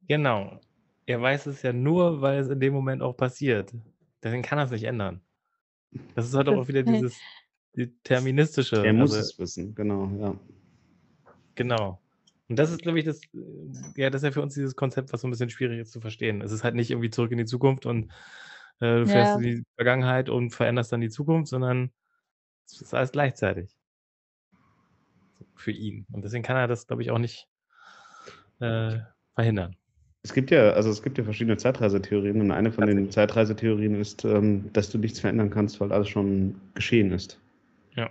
[SPEAKER 1] Genau. Er weiß es ja nur, weil es in dem Moment auch passiert. Deswegen kann er es nicht ändern. Das ist halt auch wieder dieses deterministische.
[SPEAKER 3] Er muss
[SPEAKER 1] also,
[SPEAKER 3] es wissen, genau, ja.
[SPEAKER 1] Genau. Und das ist, glaube ich, das, äh, ja, das ist ja für uns dieses Konzept, was so ein bisschen schwierig ist zu verstehen. Es ist halt nicht irgendwie zurück in die Zukunft und äh, du fährst
[SPEAKER 2] Ja.
[SPEAKER 1] in die Vergangenheit und veränderst dann die Zukunft, sondern es ist alles gleichzeitig. Für ihn. Und deswegen kann er das, glaube ich, auch nicht äh, verhindern.
[SPEAKER 3] Es gibt ja, also es gibt ja verschiedene Zeitreisetheorien und eine von den Zeitreisetheorien ist, ähm, dass du nichts verändern kannst, weil alles schon geschehen ist.
[SPEAKER 2] Ja.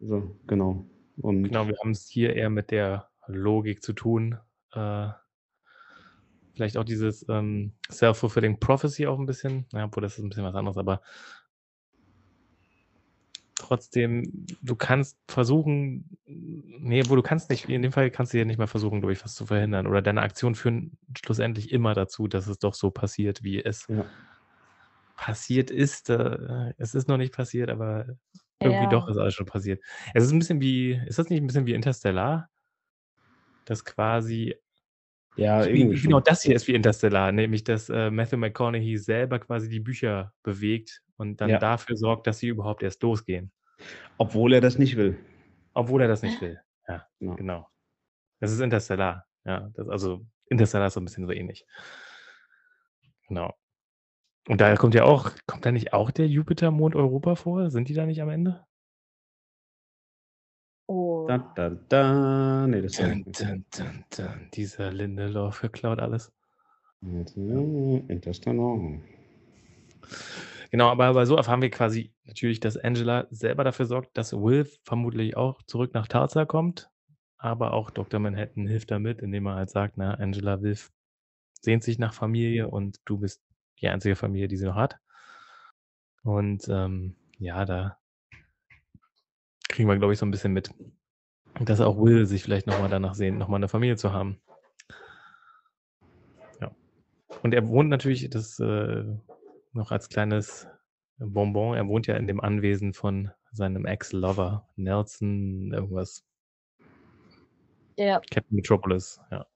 [SPEAKER 3] Also, genau. Und
[SPEAKER 1] Genau, wir haben es hier eher mit der Logik zu tun. Äh, vielleicht auch dieses ähm, Self-Fulfilling Prophecy auch ein bisschen. Ja, obwohl das ist ein bisschen was anderes, aber trotzdem, du kannst versuchen, nee, wo du kannst nicht, in dem Fall kannst du ja nicht mal versuchen, durch was zu verhindern. Oder deine Aktionen führen schlussendlich immer dazu, dass es doch so passiert, wie es
[SPEAKER 3] ja.
[SPEAKER 1] passiert ist. Äh, es ist noch nicht passiert, aber irgendwie
[SPEAKER 2] Ja.
[SPEAKER 1] doch ist alles schon passiert. Es ist ein bisschen wie, ist das nicht ein bisschen wie Interstellar? Das quasi,
[SPEAKER 3] ja,
[SPEAKER 1] wie,
[SPEAKER 3] irgendwie
[SPEAKER 1] genau das hier ist wie Interstellar, nämlich dass äh, Matthew McConaughey selber quasi die Bücher bewegt und dann
[SPEAKER 3] Ja.
[SPEAKER 1] dafür sorgt, dass sie überhaupt erst losgehen.
[SPEAKER 3] Obwohl er das nicht will.
[SPEAKER 1] Obwohl er das nicht will. Ja,
[SPEAKER 3] Ja.
[SPEAKER 1] genau. Das ist Interstellar. Ja, das, also Interstellar ist so ein bisschen so ähnlich. Genau. Und da kommt ja auch, kommt da nicht auch der Jupiter-Mond Europa vor? Sind die da nicht am Ende?
[SPEAKER 3] Da, da, da. Nee, das
[SPEAKER 1] Dun, dun, dun, dun. Dieser Lindelof geklaut alles.
[SPEAKER 3] Interstellar.
[SPEAKER 1] Genau, aber, aber so erfahren wir quasi natürlich, dass Angela selber dafür sorgt, dass Will vermutlich auch zurück nach Tarza kommt. Aber auch Dr. Manhattan hilft damit, indem er halt sagt, na, Angela will, sehnt sich nach Familie und du bist die einzige Familie, die sie noch hat. Und ähm, ja, da kriegen wir, glaube ich, so ein bisschen mit, dass auch Will sich vielleicht nochmal danach sehnt, nochmal eine Familie zu haben. Ja. Und er wohnt natürlich, das äh, noch als kleines Bonbon, er wohnt ja in dem Anwesen von seinem Ex-Lover, Nelson, irgendwas.
[SPEAKER 2] Ja.
[SPEAKER 1] Captain Metropolis, ja.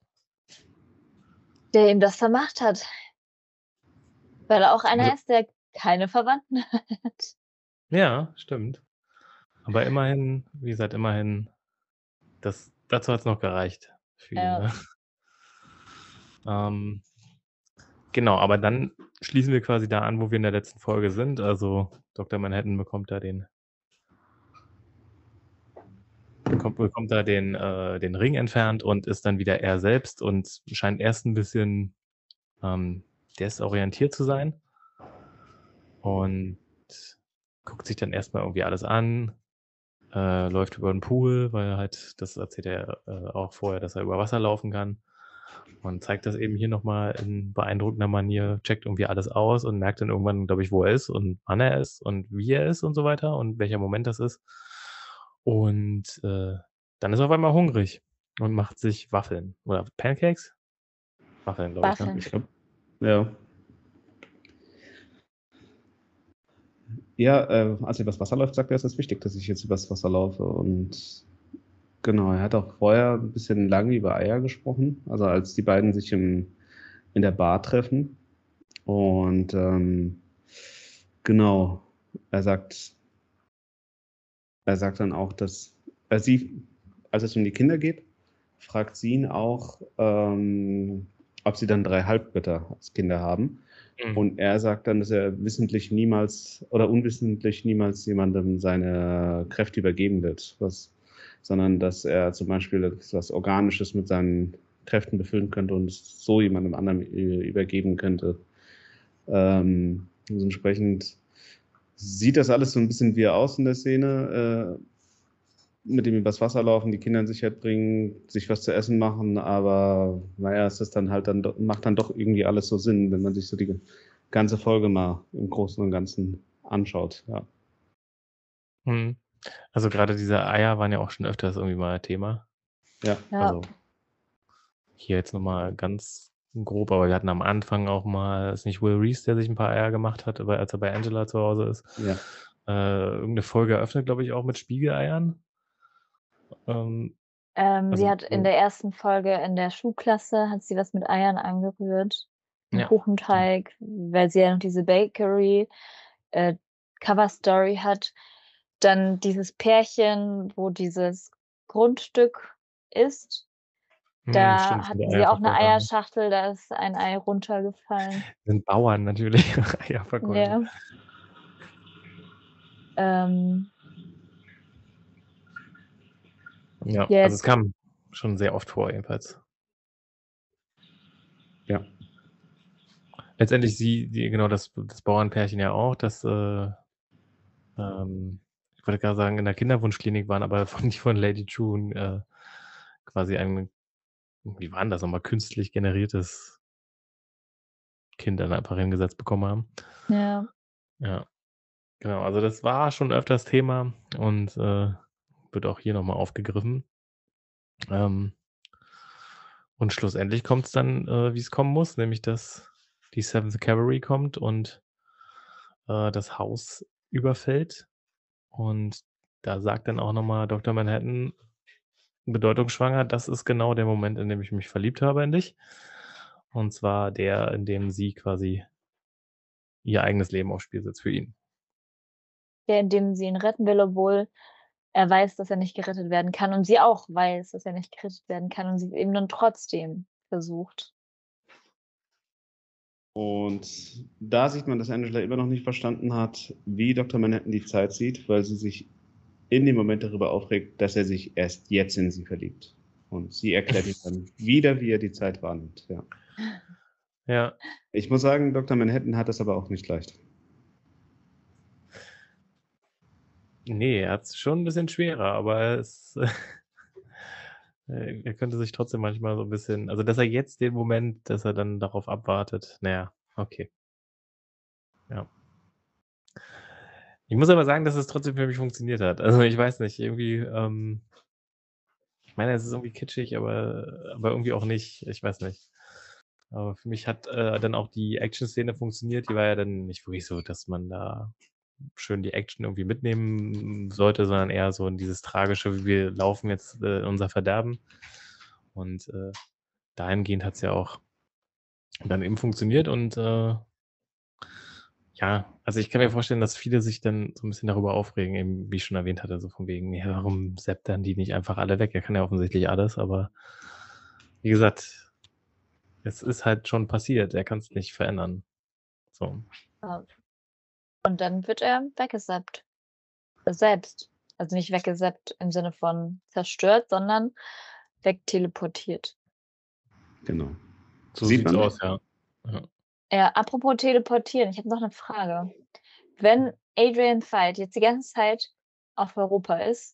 [SPEAKER 2] Der ihm das vermacht hat. Weil er auch einer ist, der keine Verwandten hat.
[SPEAKER 1] Ja, stimmt. Aber immerhin, wie gesagt, immerhin, das, dazu hat es noch gereicht. Für
[SPEAKER 2] Ja.
[SPEAKER 1] ne? ähm, genau, aber dann schließen wir quasi da an, wo wir in der letzten Folge sind. Also Dr. Manhattan bekommt da den bekommt, bekommt da den, äh, den Ring entfernt und ist dann wieder er selbst und scheint erst ein bisschen ähm, desorientiert zu sein. Und guckt sich dann erstmal irgendwie alles an, äh, läuft über den Pool, weil er halt, das erzählt er äh, auch vorher, dass er über Wasser laufen kann. Und zeigt das eben hier nochmal in beeindruckender Manier, checkt irgendwie alles aus und merkt dann irgendwann, glaube ich, wo er ist und wann er ist und wie er ist und so weiter und welcher Moment das ist. Und äh, dann ist er auf einmal hungrig und macht sich Waffeln. Oder Pancakes? Waffeln, glaube ich. Ne?
[SPEAKER 2] Waffeln.
[SPEAKER 3] Ich glaube, ja. Ja, äh, als er übers Wasser läuft, sagt er, es ist wichtig, dass ich jetzt übers Wasser laufe. Und genau, er hat auch vorher ein bisschen lange über Eier gesprochen, also als die beiden sich im, in der Bar treffen. Und ähm, genau, er sagt, er sagt dann auch, dass er sie, als es um die Kinder geht, fragt sie ihn auch, ähm, ob sie dann drei Halbgötter als Kinder haben.
[SPEAKER 1] Mhm.
[SPEAKER 3] Und er sagt dann, dass er wissentlich niemals oder unwissentlich niemals jemandem seine Kräfte übergeben wird, was, sondern dass er zum Beispiel etwas Organisches mit seinen Kräften befüllen könnte und so jemandem anderen übergeben könnte. Ähm, also entsprechend sieht das alles so ein bisschen wie aus in der Szene. Äh, mit dem übers Wasser laufen, die Kinder in Sicherheit bringen, sich was zu essen machen, aber naja, es ist dann halt dann macht dann doch irgendwie alles so Sinn, wenn man sich so die ganze Folge mal im Großen und Ganzen anschaut. Ja.
[SPEAKER 1] Mhm. Also gerade diese Eier waren ja auch schon öfters irgendwie mal Thema.
[SPEAKER 3] Ja.
[SPEAKER 2] Ja.
[SPEAKER 1] Also hier jetzt nochmal ganz grob, aber wir hatten am Anfang auch mal, ist nicht Will Reese, der sich ein paar Eier gemacht hat, aber als er bei Angela zu Hause ist.
[SPEAKER 3] ja.
[SPEAKER 1] Äh, irgendeine Folge eröffnet, glaube ich, auch mit Spiegeleiern. Ähm,
[SPEAKER 2] Ähm,
[SPEAKER 1] Also,
[SPEAKER 2] sie hat in der ersten Folge in der Schulklasse, hat sie was mit Eiern angerührt.
[SPEAKER 1] Ja,
[SPEAKER 2] Kuchenteig, weil sie ja noch diese Bakery äh, Cover Story hat. Dann dieses Pärchen, wo dieses Grundstück ist. Da
[SPEAKER 1] sind
[SPEAKER 2] hatten sie auch eine
[SPEAKER 1] ne?
[SPEAKER 2] Eierschachtel, da ist ein Ei runtergefallen.
[SPEAKER 1] Sind Bauern natürlich, Eierverkäufer.
[SPEAKER 2] Ja. Ähm,
[SPEAKER 1] Ja,
[SPEAKER 2] Ja,
[SPEAKER 1] also es kam schon sehr oft vor, jedenfalls.
[SPEAKER 3] Ja.
[SPEAKER 1] Letztendlich sie, die, genau, das, das Bauernpärchen ja auch, das, äh, ähm, ich wollte gerade sagen, in der Kinderwunschklinik waren, aber von, die von Lady June äh, quasi ein, wie war denn das nochmal, künstlich generiertes Kind dann einfach hingesetzt bekommen haben.
[SPEAKER 2] ja.
[SPEAKER 1] Ja, genau. Also das war schon öfters Thema und äh, wird auch hier nochmal aufgegriffen. Ähm, und schlussendlich kommt es dann, äh, wie es kommen muss, nämlich dass die Seventh Cavalry kommt und äh, das Haus überfällt. Und da sagt dann auch nochmal Dr. Manhattan bedeutungsschwanger, das ist genau der Moment, in dem ich mich verliebt habe in dich. Und zwar der, in dem sie quasi ihr eigenes Leben aufs Spiel setzt für ihn.
[SPEAKER 2] Der, indem sie ihn retten will, obwohl er weiß, dass er nicht gerettet werden kann. Und sie auch weiß, dass er nicht gerettet werden kann. Und sie eben dann trotzdem versucht.
[SPEAKER 3] Und da sieht man, dass Angela immer noch nicht verstanden hat, wie Dr. Manhattan die Zeit sieht, weil sie sich in dem Moment darüber aufregt, dass er sich erst jetzt in sie verliebt. Und sie erklärt ihm dann wieder, wie er die Zeit wahrnimmt. Ja.
[SPEAKER 1] Ja,
[SPEAKER 3] Ich muss sagen, Dr. Manhattan hat es aber auch nicht leicht.
[SPEAKER 1] Nee, er hat es schon ein bisschen schwerer, aber es er könnte sich trotzdem manchmal so ein bisschen also, dass er jetzt den Moment dass er dann darauf abwartet, na ja, okay. Ja. Ich muss aber sagen, dass es trotzdem für mich funktioniert hat. Also, ich weiß nicht, irgendwie, ähm ich meine, es ist irgendwie kitschig, aber aber irgendwie auch nicht. Ich weiß nicht. Aber für mich hat, äh, dann auch die Action-Szene funktioniert. Die war ja dann nicht wirklich so, dass man da schön die Action irgendwie mitnehmen sollte, sondern eher so in dieses Tragische, wir laufen jetzt, äh, unser Verderben. Und, äh, dahingehend hat's ja auch dann eben funktioniert und, äh ja, also, ich kann mir vorstellen, dass viele sich dann so 'n bisschen darüber aufregen, eben wie ich schon erwähnt hatte, so von wegen: „Ja, warum zappt er die nicht einfach alle weg? Er kann ja offensichtlich alles.“ Aber wie gesagt, es ist halt schon passiert. Er kann's nicht verändern. So.
[SPEAKER 2] Und dann wird er weggezappt. Selbst. Also, nicht weggezappt im Sinne von zerstört, sondern wegteleportiert.
[SPEAKER 3] Genau.
[SPEAKER 1] So
[SPEAKER 3] Sieht
[SPEAKER 1] sieht's
[SPEAKER 3] man.
[SPEAKER 1] aus, ja. Ja.
[SPEAKER 2] Ja, apropos teleportieren, ich habe noch 'ne Frage. Wenn Adrian Veidt jetzt die ganze Zeit auf Europa ist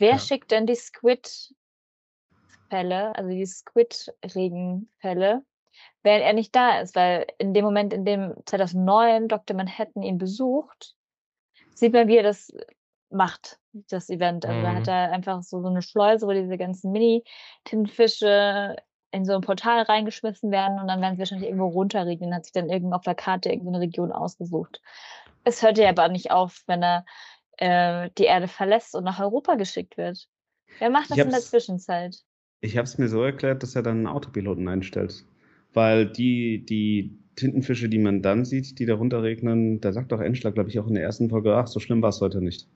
[SPEAKER 2] wer
[SPEAKER 1] Ja.
[SPEAKER 2] schickt denn die Squid-Fälle, also die Squid-Regenfälle, während er nicht da ist? Weil in dem Moment, in dem 2009 Doktor Manhattan ihn besucht, sieht man, wie er das macht, das Event. Also, da hat
[SPEAKER 1] Mhm.
[SPEAKER 2] er einfach so so 'ne Schleuse, wo diese ganzen Mini-Tintenfische in so 'n Portal reingeschmissen werden und dann werden sie wahrscheinlich irgendwo runterregnen, hat sich dann irgend auf der Karte irgend so 'ne Region ausgesucht. Es hört ja aber nicht auf, wenn er, äh, die Erde verlässt und nach Europa geschickt wird. Wer macht das in der Zwischenzeit?
[SPEAKER 3] ich habe es mir so erklärt, dass er dann 'n Autopiloten einstellt. Weil die die Tintenfische, die man dann sieht, die da runterregnen, da sagt doch Angela, glaube ich, auch in der ersten Folge: „Ach, so schlimm war's heute nicht.“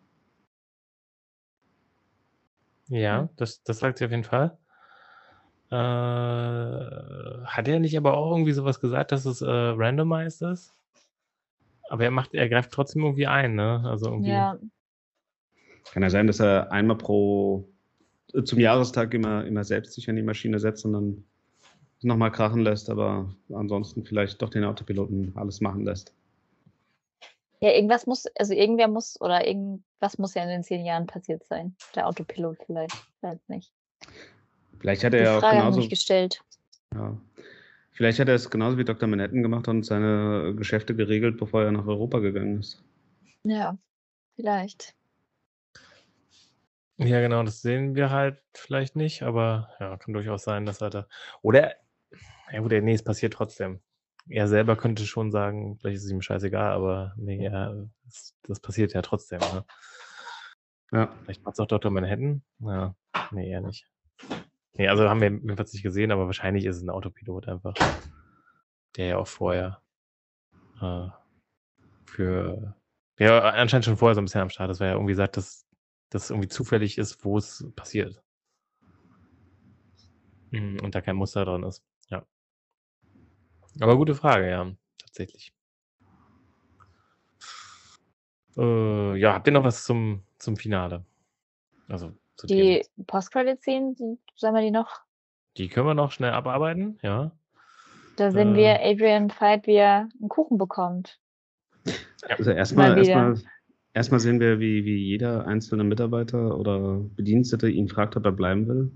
[SPEAKER 1] Ja, das das sagt sie auf jeden Fall. Äh, hat er nicht aber auch irgendwie so was gesagt, dass es, äh, randomized ist? Aber er macht er greift trotzdem irgendwie ein, ne? Also, irgendwie
[SPEAKER 2] Ja.
[SPEAKER 3] Kann ja sein, dass er einmal pro äh, zum Jahrestag immer immer selbst sich an die Maschine setzt und dann noch mal krachen lässt, aber ansonsten vielleicht doch den Autopiloten alles machen lässt.
[SPEAKER 2] Ja, irgendwas muss also, irgendwer muss oder irgendwas muss ja in den 10 Jahren passiert sein. Der Autopilot vielleicht, ich weiß nicht.
[SPEAKER 3] Vielleicht hat er ja auch
[SPEAKER 2] Frage habe ich
[SPEAKER 3] genauso
[SPEAKER 2] mich gestellt.
[SPEAKER 3] ja. Vielleicht hat er es genauso wie Doktor Manhattan gemacht und seine Geschäfte geregelt, bevor er nach Europa gegangen ist.
[SPEAKER 2] Ja, vielleicht.
[SPEAKER 1] Ja, genau, das sehen wir halt vielleicht nicht, aber ja, kann durchaus sein, dass er da oder ja gut, ne, es passiert trotzdem. Er selber könnte schon sagen, vielleicht ist es ihm scheißegal, aber ne, er das das passiert ja trotzdem, ne?
[SPEAKER 3] Ja.
[SPEAKER 1] Vielleicht macht's auch Doktor Manhattan? Ja, ne, eher nicht. Ne, also haben wir jedenfalls nicht gesehen, aber wahrscheinlich ist es 'n Autopilot einfach, der ja auch vorher, äh, für ja, anscheinend schon vorher so 'n bisschen am Start ist, weil er irgendwie sagt, dass das irgendwie zufällig ist, wo es passiert. Mhm, und da kein Muster drin ist, ja. Aber gute Frage, ja, tatsächlich. Äh, ja, habt ihr noch was zum zum Finale? Also, zu
[SPEAKER 2] Die Post-Credit-Scene, die sollen wir die noch
[SPEAKER 1] Die können wir noch schnell abarbeiten, ja.
[SPEAKER 2] Da sehen wir
[SPEAKER 1] Äh
[SPEAKER 2] Adrian Veidt, wie er 'n Kuchen bekommt.
[SPEAKER 3] Also, erst
[SPEAKER 2] Mal
[SPEAKER 3] mal erst
[SPEAKER 2] wieder.
[SPEAKER 3] mal erst mal sehen wir, wie wie jeder einzelne Mitarbeiter oder Bedienstete ihn fragt, ob er bleiben will.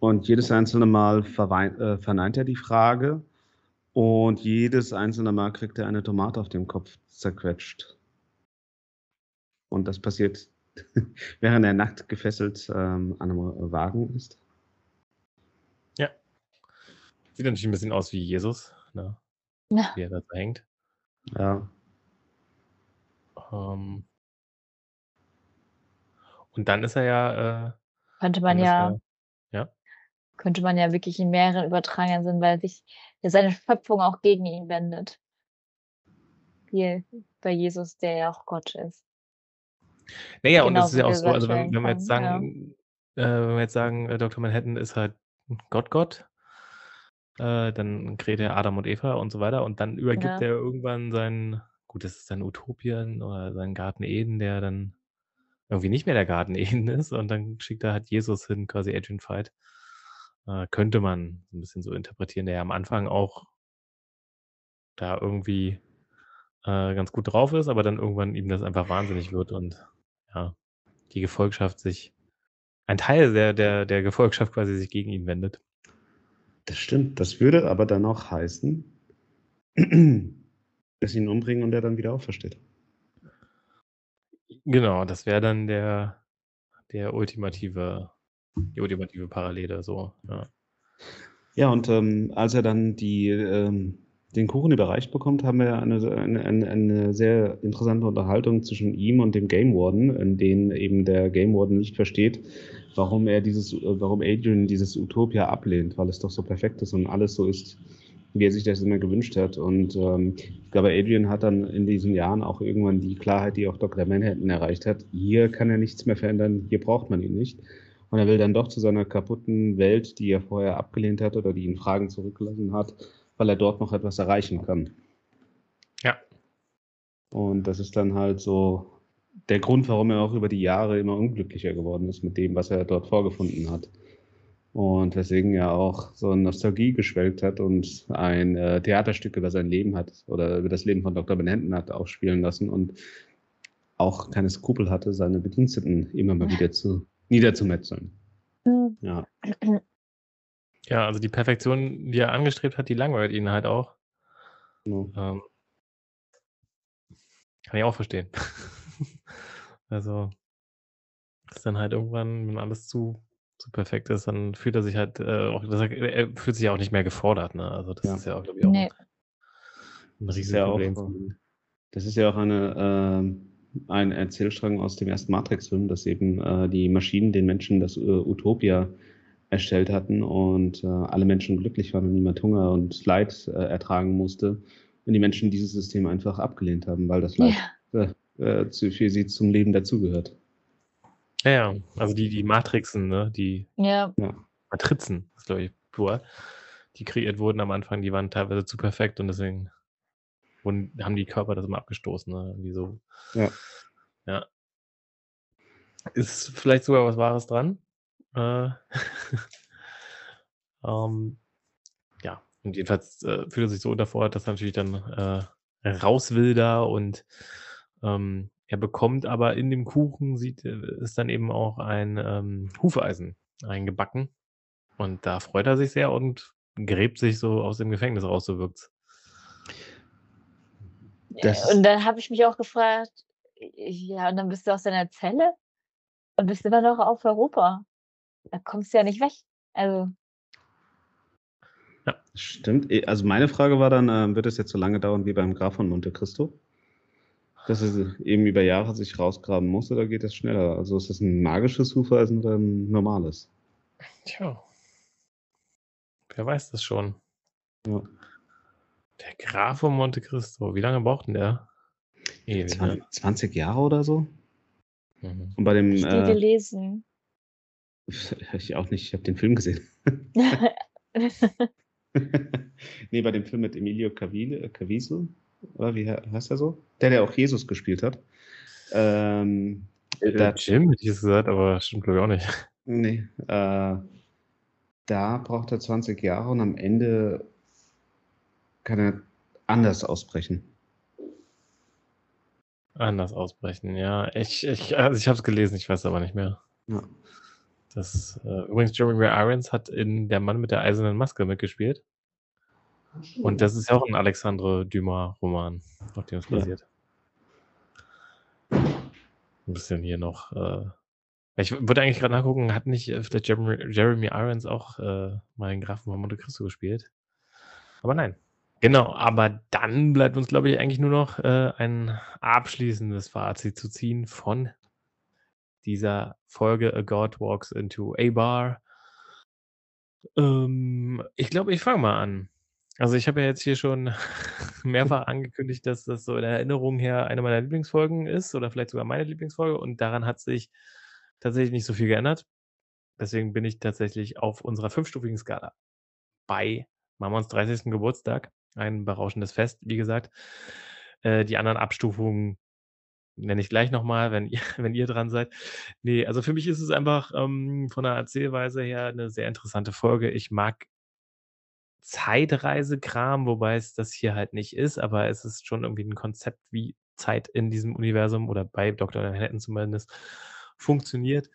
[SPEAKER 3] Und jedes einzelne Mal äh, verneint er die Frage und jedes einzelne Mal kriegt er eine Tomate auf dem Kopf zerquetscht. Und das passiert, während er nackt gefesselt, ähm, an 'nem Wagen ist.
[SPEAKER 1] Ja. Sieht natürlich 'n bisschen aus wie Jesus, ne?
[SPEAKER 2] Ja.
[SPEAKER 1] Wie er da hängt.
[SPEAKER 3] Ja.
[SPEAKER 1] Ähm und dann ist er ja, äh
[SPEAKER 2] Könnte man ja
[SPEAKER 1] er ja?
[SPEAKER 2] könnte man ja wirklich in mehreren übertragenen Sinn, weil sich ja seine Schöpfung auch gegen ihn wendet. Wie bei Jesus, der ja auch Gott ist.
[SPEAKER 1] Na ja, und das ist ja auch so, also wenn wenn wir jetzt
[SPEAKER 2] kann, ja.
[SPEAKER 1] sagen äh, wenn wir jetzt sagen, äh, Doktor Manhattan ist halt Gott Gott, äh, dann kreiert er Adam und Eva und so weiter und dann übergibt
[SPEAKER 2] Ja.
[SPEAKER 1] er irgendwann sein gut, das ist sein Utopien oder sein Garten Eden, der dann irgendwie nicht mehr der Garten Eden ist und dann schickt er halt Jesus hin, quasi Adrian Veidt. Äh, könnte man so 'n bisschen so interpretieren, der ja am Anfang auch da irgendwie äh, ganz gut drauf ist, aber dann irgendwann ihm das einfach wahnsinnig wird und ja, die Gefolgschaft sich ein Teil der der der Gefolgschaft quasi sich gegen ihn wendet.
[SPEAKER 3] Das stimmt. Das würde aber dann auch heißen, dass sie ihn umbringen und er dann wieder aufersteht.
[SPEAKER 1] Genau, das wäre dann der der ultimative die ultimative Parallele so, ja.
[SPEAKER 3] Ja, und, ähm, als er dann die, ähm den Kuchen überreicht bekommt, haben wir eine eine eine sehr interessante Unterhaltung zwischen ihm und dem Game Warden, in denen eben der Game Warden nicht versteht, warum er dieses warum Adrian dieses Utopia ablehnt, weil es doch so perfekt ist und alles so ist, wie er sich das immer gewünscht hat. Und, ähm, ich glaube, Adrian hat dann in diesen Jahren auch irgendwann die Klarheit, die auch Dr. Manhattan erreicht hat. Hier kann er nichts mehr verändern, hier braucht man ihn nicht. Und er will dann doch zu seiner kaputten Welt, die er vorher abgelehnt hat oder die ihn Fragen zurückgelassen hat, weil er dort noch etwas erreichen kann.
[SPEAKER 1] Ja.
[SPEAKER 3] Und das ist dann halt so der Grund, warum er auch über die Jahre immer unglücklicher geworden ist mit dem, was er dort vorgefunden hat. Und weswegen er auch so in Nostalgie geschwelgt hat und ein äh, Theaterstück über sein Leben hat oder über das Leben von Dr. Benenten hat aufspielen lassen und auch keine Skrupel hatte, seine Bediensteten immer mal wieder zu niederzumetzeln. Mhm. Ja.
[SPEAKER 1] Ja, also die Perfektion, die er angestrebt hat, die langweilt ihn halt auch.
[SPEAKER 3] Genau.
[SPEAKER 1] Ähm kann ich auch verstehen. also ist dann halt irgendwann, wenn alles zu zu perfekt ist, dann fühlt er sich halt, äh, auch er fühlt sich ja auch nicht mehr gefordert, ne? Also das
[SPEAKER 3] Ja.
[SPEAKER 1] ist ja auch, glaube ich, auch
[SPEAKER 2] Ne.
[SPEAKER 1] 'n
[SPEAKER 3] Das ist ja auch
[SPEAKER 1] Riesenproblem
[SPEAKER 3] das ist ja auch eine, ähm ein Erzählstrang aus dem ersten Matrix-Film, dass eben, äh, die Maschinen den Menschen das, äh, Utopia erstellt hatten und, äh, alle Menschen glücklich waren und niemand Hunger und Leid, äh, ertragen musste und die Menschen dieses System einfach abgelehnt haben, weil das Leid,
[SPEAKER 2] Ja.
[SPEAKER 3] äh, äh, zu für sie zum Leben dazugehört.
[SPEAKER 1] Ja, ja, also die die Matrixen, ne, die
[SPEAKER 2] Ja.
[SPEAKER 3] Ja.
[SPEAKER 1] Matrizen ist, glaube ich, pur, die kreiert wurden am Anfang, die waren teilweise zu perfekt und deswegen wurden haben die Körper das immer abgestoßen, ne, irgendwie so.
[SPEAKER 3] Ja.
[SPEAKER 1] Ja. Ist vielleicht sogar was Wahres dran. Äh, ähm, ja, und jedenfalls, äh, fühlt er sich so unterfordert, dass er natürlich dann, äh, raus will da und, ähm, er bekommt aber in dem Kuchen sieht äh, ist dann eben auch ein, ähm, Hufeisen eingebacken und da freut er sich sehr und gräbt sich so aus dem Gefängnis raus, so wirkt's.
[SPEAKER 3] Das
[SPEAKER 2] Und dann habe ich mich auch gefragt, ja, und dann bist du aus deiner Zelle und bist immer noch auf Europa. Da kommst du ja nicht weg. Also
[SPEAKER 1] Ja.
[SPEAKER 3] Stimmt. E also meine Frage war dann, ähm, wird es jetzt so lange dauern wie beim Graf von Monte Cristo? Dass er eben über Jahre sich rausgraben muss oder geht das schneller? Also ist das 'n magisches Hufeisen oder 'n normales?
[SPEAKER 1] Tja. Wer weiß das schon?
[SPEAKER 3] Ja.
[SPEAKER 1] Der Graf von Monte Cristo, wie lange braucht 'n der? Ewig,
[SPEAKER 3] Zwan
[SPEAKER 1] ne?
[SPEAKER 3] 20 Jahre oder so?
[SPEAKER 1] Mhm.
[SPEAKER 3] Und bei dem,
[SPEAKER 2] Habe ich
[SPEAKER 3] äh
[SPEAKER 2] gelesen.
[SPEAKER 3] Ich auch nicht, ich habe den Film gesehen. Ne, bei dem Film mit Emilio Cavil Caviezel, oder wie hei heißt der so? Der, der auch Jesus gespielt hat. Ähm,
[SPEAKER 1] Äh,
[SPEAKER 3] da
[SPEAKER 1] Jim hätte ich gesagt, aber stimmt, glaube ich, auch nicht.
[SPEAKER 3] Ne, äh, da braucht er 20 Jahre und am Ende kann er anders ausbrechen.
[SPEAKER 1] Anders ausbrechen, ja. Ich ich also, ich habe es gelesen, ich weiß aber nicht mehr.
[SPEAKER 3] Ja.
[SPEAKER 1] Das, äh übrigens Jeremy Irons hat in Der Mann mit der eisernen Maske mitgespielt. Und das ist ja auch 'n Alexandre Dumas-Roman, auf dem es
[SPEAKER 3] Ja.
[SPEAKER 1] basiert. 'N bisschen hier noch, äh ich wollte eigentlich grad nachgucken, hat nicht, äh, vielleicht Jeremy Jeremy Irons auch, äh, mal den Grafen von Monte Cristo gespielt? Aber nein. Genau, aber dann bleibt uns, glaube ich, eigentlich nur noch, äh, ein abschließendes Fazit zu ziehen von dieser Folge „A God Walks into a Bar“. Ähm, ich glaube, ich fange mal an. Also, ich habe ja jetzt hier schon mehrfach angekündigt, dass das so in Erinnerung her eine meiner Lieblingsfolgen ist oder vielleicht sogar meine Lieblingsfolge und daran hat sich tatsächlich nicht so viel geändert. Deswegen bin ich tatsächlich auf unserer fünfstufigen Skala bei Mamons 30. Geburtstag. Ein berauschendes Fest, wie gesagt. Äh, die anderen Abstufungen nenne ich gleich noch mal, wenn ihr wenn ihr dran seid. Ne, also für mich ist es einfach, ähm, von der Erzählweise her 'ne sehr interessante Folge. Ich mag Zeitreisekram, wobei es das hier halt nicht ist, aber es ist schon irgendwie ein Konzept, wie Zeit in diesem Universum oder bei Dr. Manhattan zumindest funktioniert.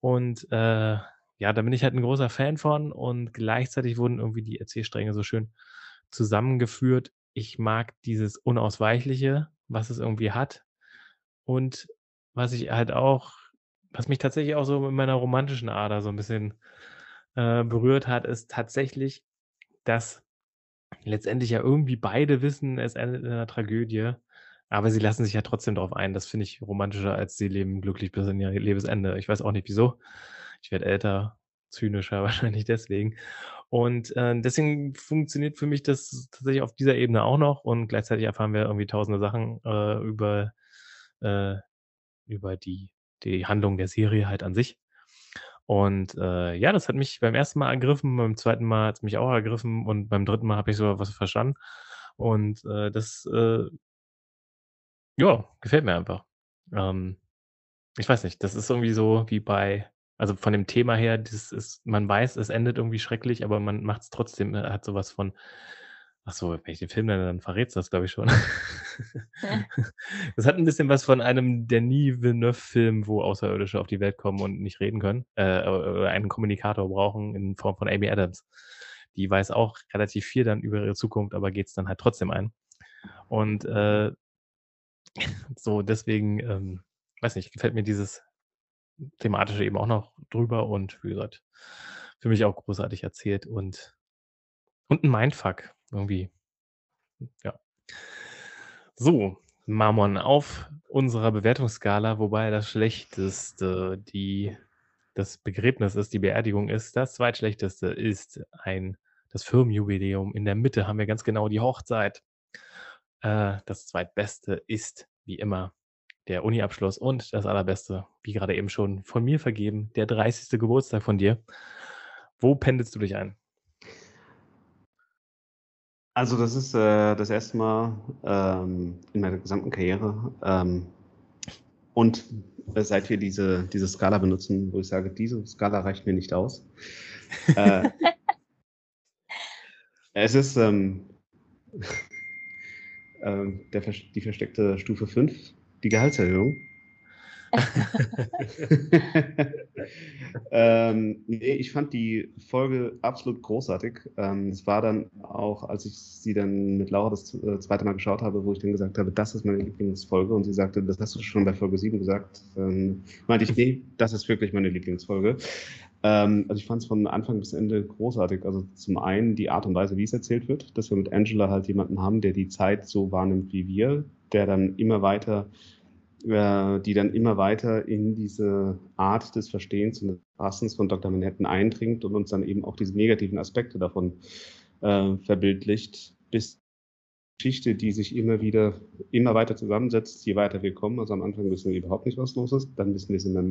[SPEAKER 1] Und äh, ja, da bin ich halt ein großer Fan von und gleichzeitig wurden irgendwie die Erzählstränge so schön zusammengeführt. Ich mag dieses Unausweichliche, was es irgendwie hat. Und was ich halt auch, was mich tatsächlich auch so in meiner romantischen Ader so ein bisschen äh, berührt hat, ist tatsächlich, dass letztendlich ja irgendwie beide wissen, es endet in einer Tragödie, aber sie lassen sich ja trotzdem darauf ein. Das finde ich romantischer, als sie leben glücklich bis in ihr Lebensende. Ich weiß auch nicht wieso. Ich werde älter, zynischer wahrscheinlich deswegen. Und äh, deswegen funktioniert für mich das tatsächlich auf dieser Ebene auch noch und gleichzeitig erfahren wir irgendwie tausende Sachen äh, über, äh, über die, die Handlung der Serie halt an sich. Und äh, ja, das hat mich beim ersten Mal ergriffen, beim zweiten Mal hat es mich auch ergriffen und beim dritten Mal habe ich sogar was verstanden. Und äh, das, äh, ja, gefällt mir einfach. Ähm, ich weiß nicht, das ist irgendwie so wie bei, also von dem Thema her, das ist, man weiß, es endet irgendwie schrecklich, aber man macht es trotzdem, äh, hat sowas von, Ach so, wenn ich den Film nenne, dann verrätst du das, glaube ich, schon. Das hat ein bisschen was von einem Denis Villeneuve-Film, wo Außerirdische auf die Welt kommen und nicht reden können, äh, oder einen Kommunikator brauchen in Form von Amy Adams. Die weiß auch relativ viel dann über ihre Zukunft, aber geht es dann halt trotzdem ein. Und äh, so deswegen, ähm, weiß nicht, gefällt mir dieses thematische eben auch noch drüber und wie gesagt, für mich auch großartig erzählt und und ein Mindfuck irgendwie. Ja. So, Mammon auf unserer Bewertungsskala, wobei das Schlechteste die das Begräbnis ist, die Beerdigung ist. Das Zweitschlechteste ist ein das Firmenjubiläum. In der Mitte haben wir ganz genau die Hochzeit. Äh, das Zweitbeste ist, wie immer, der Uniabschluss und das Allerbeste, wie gerade eben schon von mir vergeben, der 30. Geburtstag von dir. Wo pendelst du dich ein?
[SPEAKER 3] Also das ist äh, das erste Mal ähm, in meiner gesamten Karriere. Ähm, und äh, seit wir diese, diese Skala benutzen, wo ich sage, diese Skala reicht mir nicht aus. äh, es ist ähm, ähm der, die versteckte Stufe 5, die Gehaltserhöhung. ähm, nee, ich fand die Folge absolut großartig. Ähm, es war dann auch, als ich sie dann mit Laura das äh, zweite Mal geschaut habe, wo ich dann gesagt habe, das ist meine Lieblingsfolge. Und sie sagte, das hast du schon bei Folge 7 gesagt. Ähm, meinte ich, nee, das ist wirklich meine Lieblingsfolge. Ähm, also ich fand es von Anfang bis Ende großartig. Also zum einen die Art und Weise, wie es erzählt wird, dass wir mit Angela halt jemanden haben, der die Zeit so wahrnimmt wie wir, der dann immer weiter äh, die dann immer weiter in diese Art des Verstehens und des Fassens von Dr. Manhattan eindringt und uns dann eben auch diese negativen Aspekte davon äh, verbildlicht, bis Geschichte, die sich immer wieder, immer weiter zusammensetzt, je weiter wir kommen. Also am Anfang wissen wir überhaupt nicht, was los ist, dann wissen wir es immer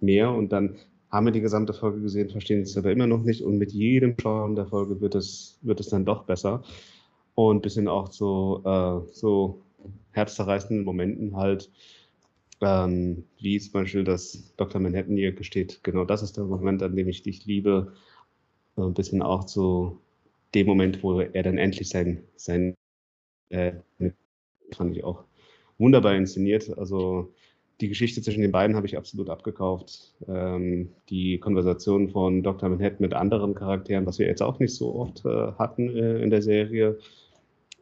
[SPEAKER 3] mehr und dann haben wir die gesamte Folge gesehen, verstehen es aber immer noch nicht und mit jedem Schauen der Folge wird es, wird es dann doch besser und bis hin auch so, äh, so herzzerreißenden Momenten halt, ähm, wie zum Beispiel das Dr. Manhattan hier gesteht, genau das ist der Moment, an dem ich dich liebe. So ein bisschen auch zu dem Moment, wo er dann endlich sein, sein äh, fand ich auch wunderbar inszeniert. Also die Geschichte zwischen den beiden habe ich absolut abgekauft. Ähm, die Konversation von Dr. Manhattan mit anderen Charakteren, was wir jetzt auch nicht so oft äh, hatten äh, in der Serie.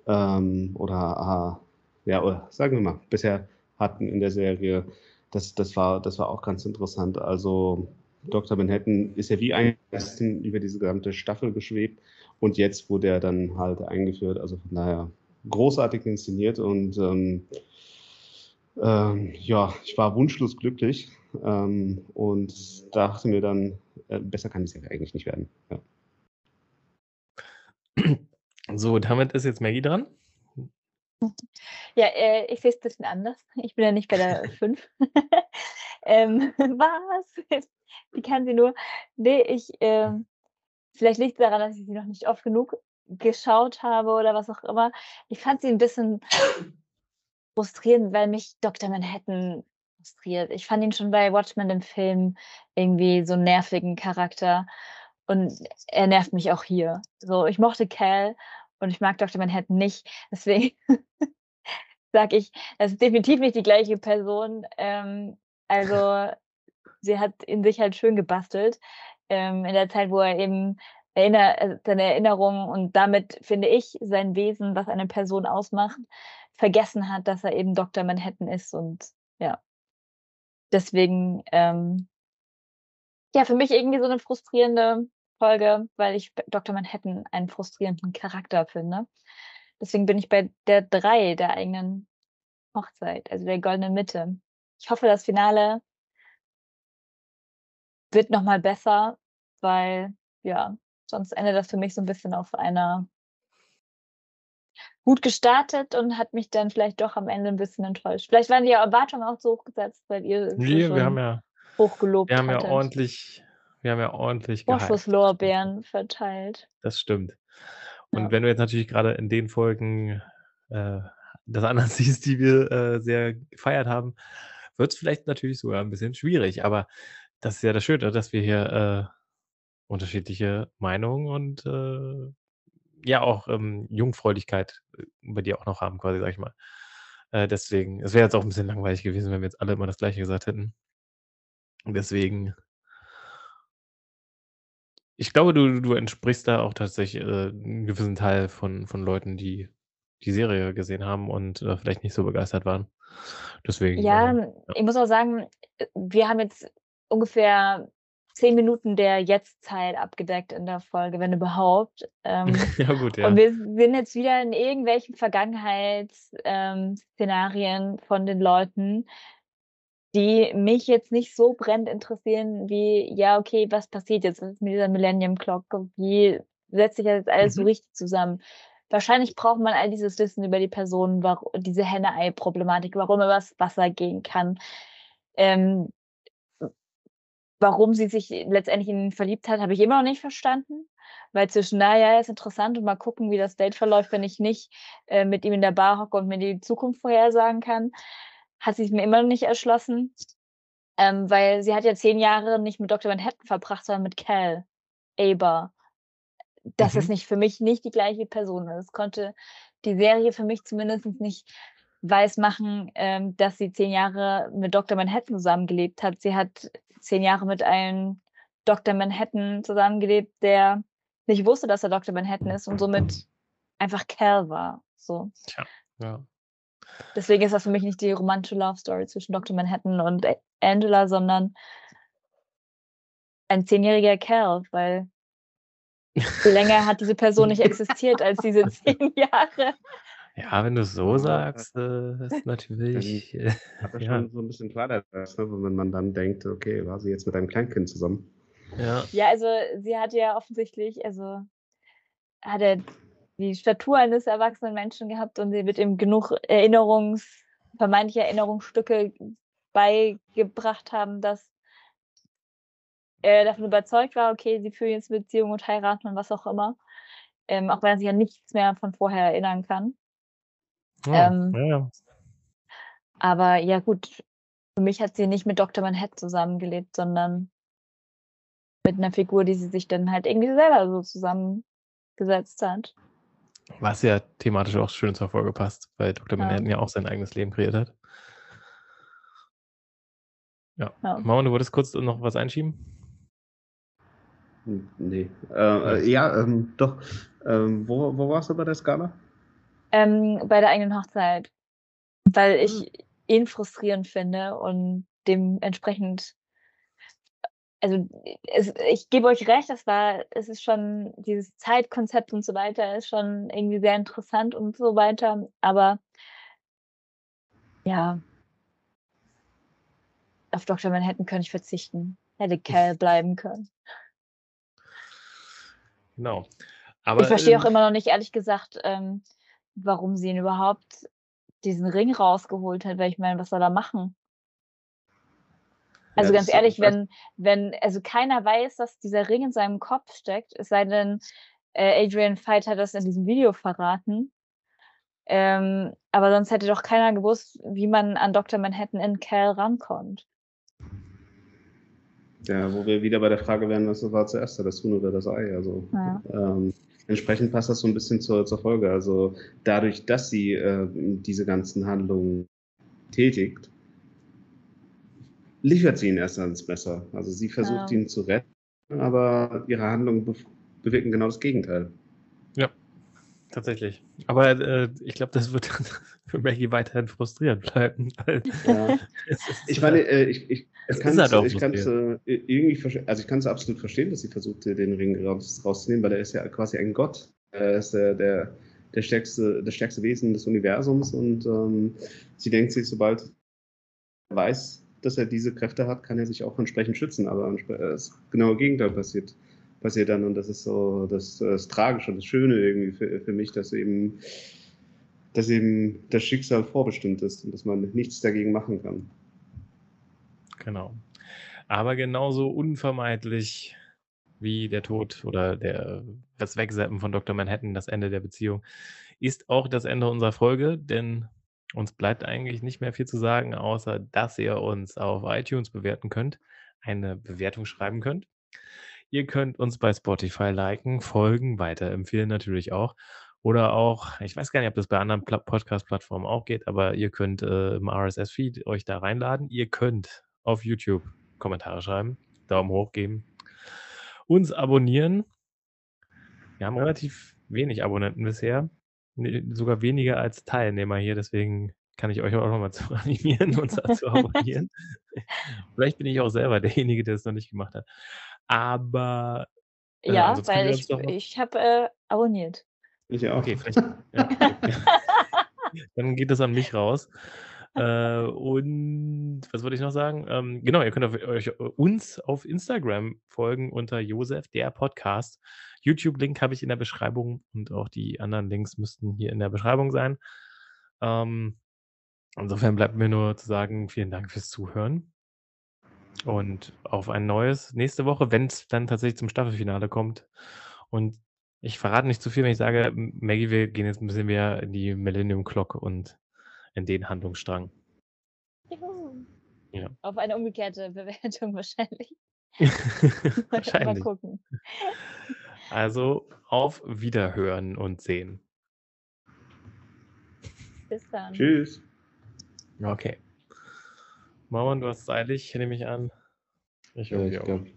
[SPEAKER 3] Ähm, oder, ah, ja, oder, sagen wir mal, bisher hatten in der Serie. Das, das, war, das war auch ganz interessant. Also Dr. Manhattan ist ja wie ein über diese gesamte Staffel geschwebt und jetzt wurde er dann halt eingeführt. Also von daher großartig inszeniert und ähm, ähm, ja, ich war wunschlos glücklich ähm, und dachte mir dann, äh, besser kann es ja eigentlich nicht werden. Ja.
[SPEAKER 1] So, damit ist jetzt Maggie dran.
[SPEAKER 2] Ja, äh, ich sehe es ein bisschen anders. Ich bin ja nicht bei der 5. ähm, was? Wie kann sie nur? Nee, ich, ähm, vielleicht liegt es daran, dass ich sie noch nicht oft genug geschaut habe oder was auch immer. Ich fand sie ein bisschen frustrierend, weil mich Dr. Manhattan frustriert. Ich fand ihn schon bei Watchmen im Film irgendwie so einen nervigen Charakter. Und er nervt mich auch hier. So, ich mochte Cal und ich mag Dr. Manhattan nicht. Deswegen sage ich, das ist definitiv nicht die gleiche Person. Ähm, also sie hat in sich halt schön gebastelt. Ähm, in der Zeit, wo er eben erinner äh, seine Erinnerungen und damit finde ich sein Wesen, was eine Person ausmacht, vergessen hat, dass er eben Dr. Manhattan ist und ja. Deswegen, ähm, ja, für mich irgendwie so eine frustrierende Folge, weil ich Dr. Manhattan einen frustrierenden Charakter finde. Deswegen bin ich bei der drei der eigenen Hochzeit, also der goldenen Mitte. Ich hoffe, das Finale wird nochmal besser, weil ja, sonst endet das für mich so ein bisschen auf einer gut gestartet und hat mich dann vielleicht doch am Ende ein bisschen enttäuscht. Vielleicht waren die Erwartungen auch so hochgesetzt, weil ihr
[SPEAKER 1] nee, wir haben ja
[SPEAKER 2] hochgelobt
[SPEAKER 1] Wir haben hattet. ja ordentlich, wir haben ja ordentlich
[SPEAKER 2] Vorschusslorbeeren verteilt.
[SPEAKER 1] Das stimmt. Und ja. wenn du jetzt natürlich gerade in den Folgen äh, das anders siehst, die wir äh, sehr gefeiert haben, wird es vielleicht natürlich sogar ein bisschen schwierig. Aber das ist ja das Schöne, dass wir hier äh, unterschiedliche Meinungen und äh, ja auch ähm, Jungfräulichkeit äh, bei dir auch noch haben, quasi, sag ich mal. Äh, deswegen, es wäre jetzt auch ein bisschen langweilig gewesen, wenn wir jetzt alle immer das Gleiche gesagt hätten. Deswegen, ich glaube, du, du entsprichst da auch tatsächlich äh, einen gewissen Teil von, von Leuten, die die Serie gesehen haben und äh, vielleicht nicht so begeistert waren. Deswegen.
[SPEAKER 2] Ja, äh, ja, ich muss auch sagen, äh, wir haben jetzt ungefähr zehn Minuten der Jetztzeit abgedeckt in der Folge, wenn überhaupt. Ähm,
[SPEAKER 1] ja, gut, ja.
[SPEAKER 2] Und wir sind jetzt wieder in irgendwelchen Vergangenheitsszenarien ähm, von den Leuten, die mich jetzt nicht so brennend interessieren, wie, ja, okay, was passiert jetzt mit dieser Millennium Clock? Wie setzt sich das jetzt alles mhm. so richtig zusammen? Wahrscheinlich braucht man all dieses Wissen über die Person, warum, diese Henne-Ei-Problematik, warum er was Wasser gehen kann. Ähm, warum sie sich letztendlich in ihn verliebt hat, habe ich immer noch nicht verstanden. Weil zwischen, naja, ist interessant und mal gucken, wie das Date verläuft, wenn ich nicht äh, mit ihm in der Bar hocke und mir die Zukunft vorhersagen kann, hat sie es mir immer noch nicht erschlossen. Ähm, weil sie hat ja zehn Jahre nicht mit Dr. Manhattan verbracht, sondern mit Cal, Aber. Das mhm. ist nicht für mich nicht die gleiche Person. Das konnte die Serie für mich zumindest nicht weiß machen, ähm, dass sie zehn Jahre mit Dr. Manhattan zusammengelebt hat. Sie hat zehn Jahre mit einem Dr. Manhattan zusammengelebt, der nicht wusste, dass er Dr. Manhattan ist und somit einfach Cal war. So.
[SPEAKER 1] Tja, ja.
[SPEAKER 2] Deswegen ist das für mich nicht die romantische Love Story zwischen Dr. Manhattan und Angela, sondern ein zehnjähriger Cal, weil wie länger hat diese Person nicht existiert als diese zehn Jahre?
[SPEAKER 1] Ja, wenn du es so sagst, äh, ist natürlich.
[SPEAKER 3] Äh, hat das ja. schon so ein bisschen ne? wenn man dann denkt, okay, war sie jetzt mit einem Kleinkind zusammen?
[SPEAKER 1] Ja.
[SPEAKER 2] Ja, also sie hat ja offensichtlich, also hat er die Statur eines erwachsenen Menschen gehabt und sie wird ihm genug Erinnerungs, vermeintliche Erinnerungsstücke beigebracht haben, dass er davon überzeugt war, okay, sie führen jetzt Beziehung und heiraten und was auch immer. Ähm, auch wenn er sich ja nichts mehr von vorher erinnern kann.
[SPEAKER 1] Ja, Ähm, ja, ja.
[SPEAKER 2] aber ja gut, für mich hat sie nicht mit Dr. Manhattan zusammengelebt, sondern mit einer Figur, die sie sich dann halt irgendwie selber so zusammengesetzt hat.
[SPEAKER 1] Was ja thematisch auch schön zur Folge passt, weil Dr. Ja. Manhattan ja auch sein eigenes Leben kreiert hat. Ja. Ja. Mauern, du wolltest kurz noch was einschieben?
[SPEAKER 3] Hm, nee. Äh, äh, ja, ähm, doch. Ähm, wo, wo warst du bei der Skala?
[SPEAKER 2] Ähm, bei der eigenen Hochzeit. Weil ich mhm. ihn frustrierend finde und dementsprechend, also es, ich gebe euch recht, das war, es ist schon, dieses Zeitkonzept und so weiter ist schon irgendwie sehr interessant und so weiter, aber ja, auf Dr. Manhattan könnte ich verzichten. Hätte Cal bleiben können.
[SPEAKER 1] Genau.
[SPEAKER 2] Aber, ich verstehe ähm, auch immer noch nicht, ehrlich gesagt, ähm, warum sie ihn überhaupt diesen Ring rausgeholt hat, weil ich meine, was soll er machen? Also ja, ganz ehrlich, wenn, wenn, also keiner weiß, dass dieser Ring in seinem Kopf steckt, es sei denn, äh, Adrian Veidt hat das in diesem Video verraten. Ähm, aber sonst hätte doch keiner gewusst, wie man an Dr. Manhattan in Cal rankommt.
[SPEAKER 3] Ja, wo wir wieder bei der Frage wären, was war zuerst, das Huhn oder das Ei? Also ja. ähm, entsprechend passt das so ein bisschen zur, zur Folge. Also dadurch, dass sie äh, diese ganzen Handlungen tätigt, liefert sie ihn erst ans Messer. Also sie versucht ja. ihn zu retten, aber ihre Handlungen be bewirken genau das Gegenteil.
[SPEAKER 1] Ja, tatsächlich. Aber äh, ich glaube, das wird für Maggie weiterhin frustrierend bleiben.
[SPEAKER 3] Ja. ich meine, äh, ich, ich, ich kann es halt ich kann's, äh, irgendwie also ich kann es absolut verstehen, dass sie versucht, den Ring raus, rauszunehmen, weil er ist ja quasi ein Gott. Er ist der, der, der stärkste, das stärkste Wesen des Universums und ähm, sie denkt sich, sobald er weiß, dass er diese Kräfte hat, kann er sich auch entsprechend schützen. Aber das genaue Gegenteil passiert, passiert dann und das ist so das, das Tragische und das Schöne irgendwie für, für mich, dass eben, dass eben das Schicksal vorbestimmt ist und dass man nichts dagegen machen kann.
[SPEAKER 1] Genau. Aber genauso unvermeidlich wie der Tod oder der, das Wegseppen von Dr. Manhattan, das Ende der Beziehung, ist auch das Ende unserer Folge, denn uns bleibt eigentlich nicht mehr viel zu sagen, außer dass ihr uns auf iTunes bewerten könnt, eine Bewertung schreiben könnt. Ihr könnt uns bei Spotify liken, folgen, weiterempfehlen natürlich auch. Oder auch, ich weiß gar nicht, ob das bei anderen Podcast-Plattformen auch geht, aber ihr könnt äh, im RSS-Feed euch da reinladen. Ihr könnt auf YouTube Kommentare schreiben, Daumen hoch geben, uns abonnieren. Wir haben relativ wenig Abonnenten bisher sogar weniger als Teilnehmer hier, deswegen kann ich euch auch nochmal zu animieren, uns zu abonnieren. Vielleicht bin ich auch selber derjenige, der es noch nicht gemacht hat. Aber.
[SPEAKER 2] Äh, ja, weil ich, ich habe äh, abonniert.
[SPEAKER 3] Ich auch.
[SPEAKER 1] Okay, vielleicht. ja, okay. Dann geht das an mich raus. Äh, und was wollte ich noch sagen? Ähm, genau, ihr könnt auf, euch, uns auf Instagram folgen unter Josef, der Podcast. YouTube-Link habe ich in der Beschreibung und auch die anderen Links müssten hier in der Beschreibung sein. Ähm, insofern bleibt mir nur zu sagen, vielen Dank fürs Zuhören. Und auf ein neues nächste Woche, wenn es dann tatsächlich zum Staffelfinale kommt. Und ich verrate nicht zu viel, wenn ich sage, Maggie, wir gehen jetzt ein bisschen mehr in die Millennium Clock und in den Handlungsstrang.
[SPEAKER 2] Juhu. Ja. Auf eine umgekehrte Bewertung wahrscheinlich.
[SPEAKER 1] wahrscheinlich. Mal gucken. Also auf Wiederhören und Sehen.
[SPEAKER 2] Bis dann.
[SPEAKER 3] Tschüss.
[SPEAKER 1] Okay. Mauern, du hast es eilig, nehme ich an.
[SPEAKER 3] Ich, ja, ich glaube.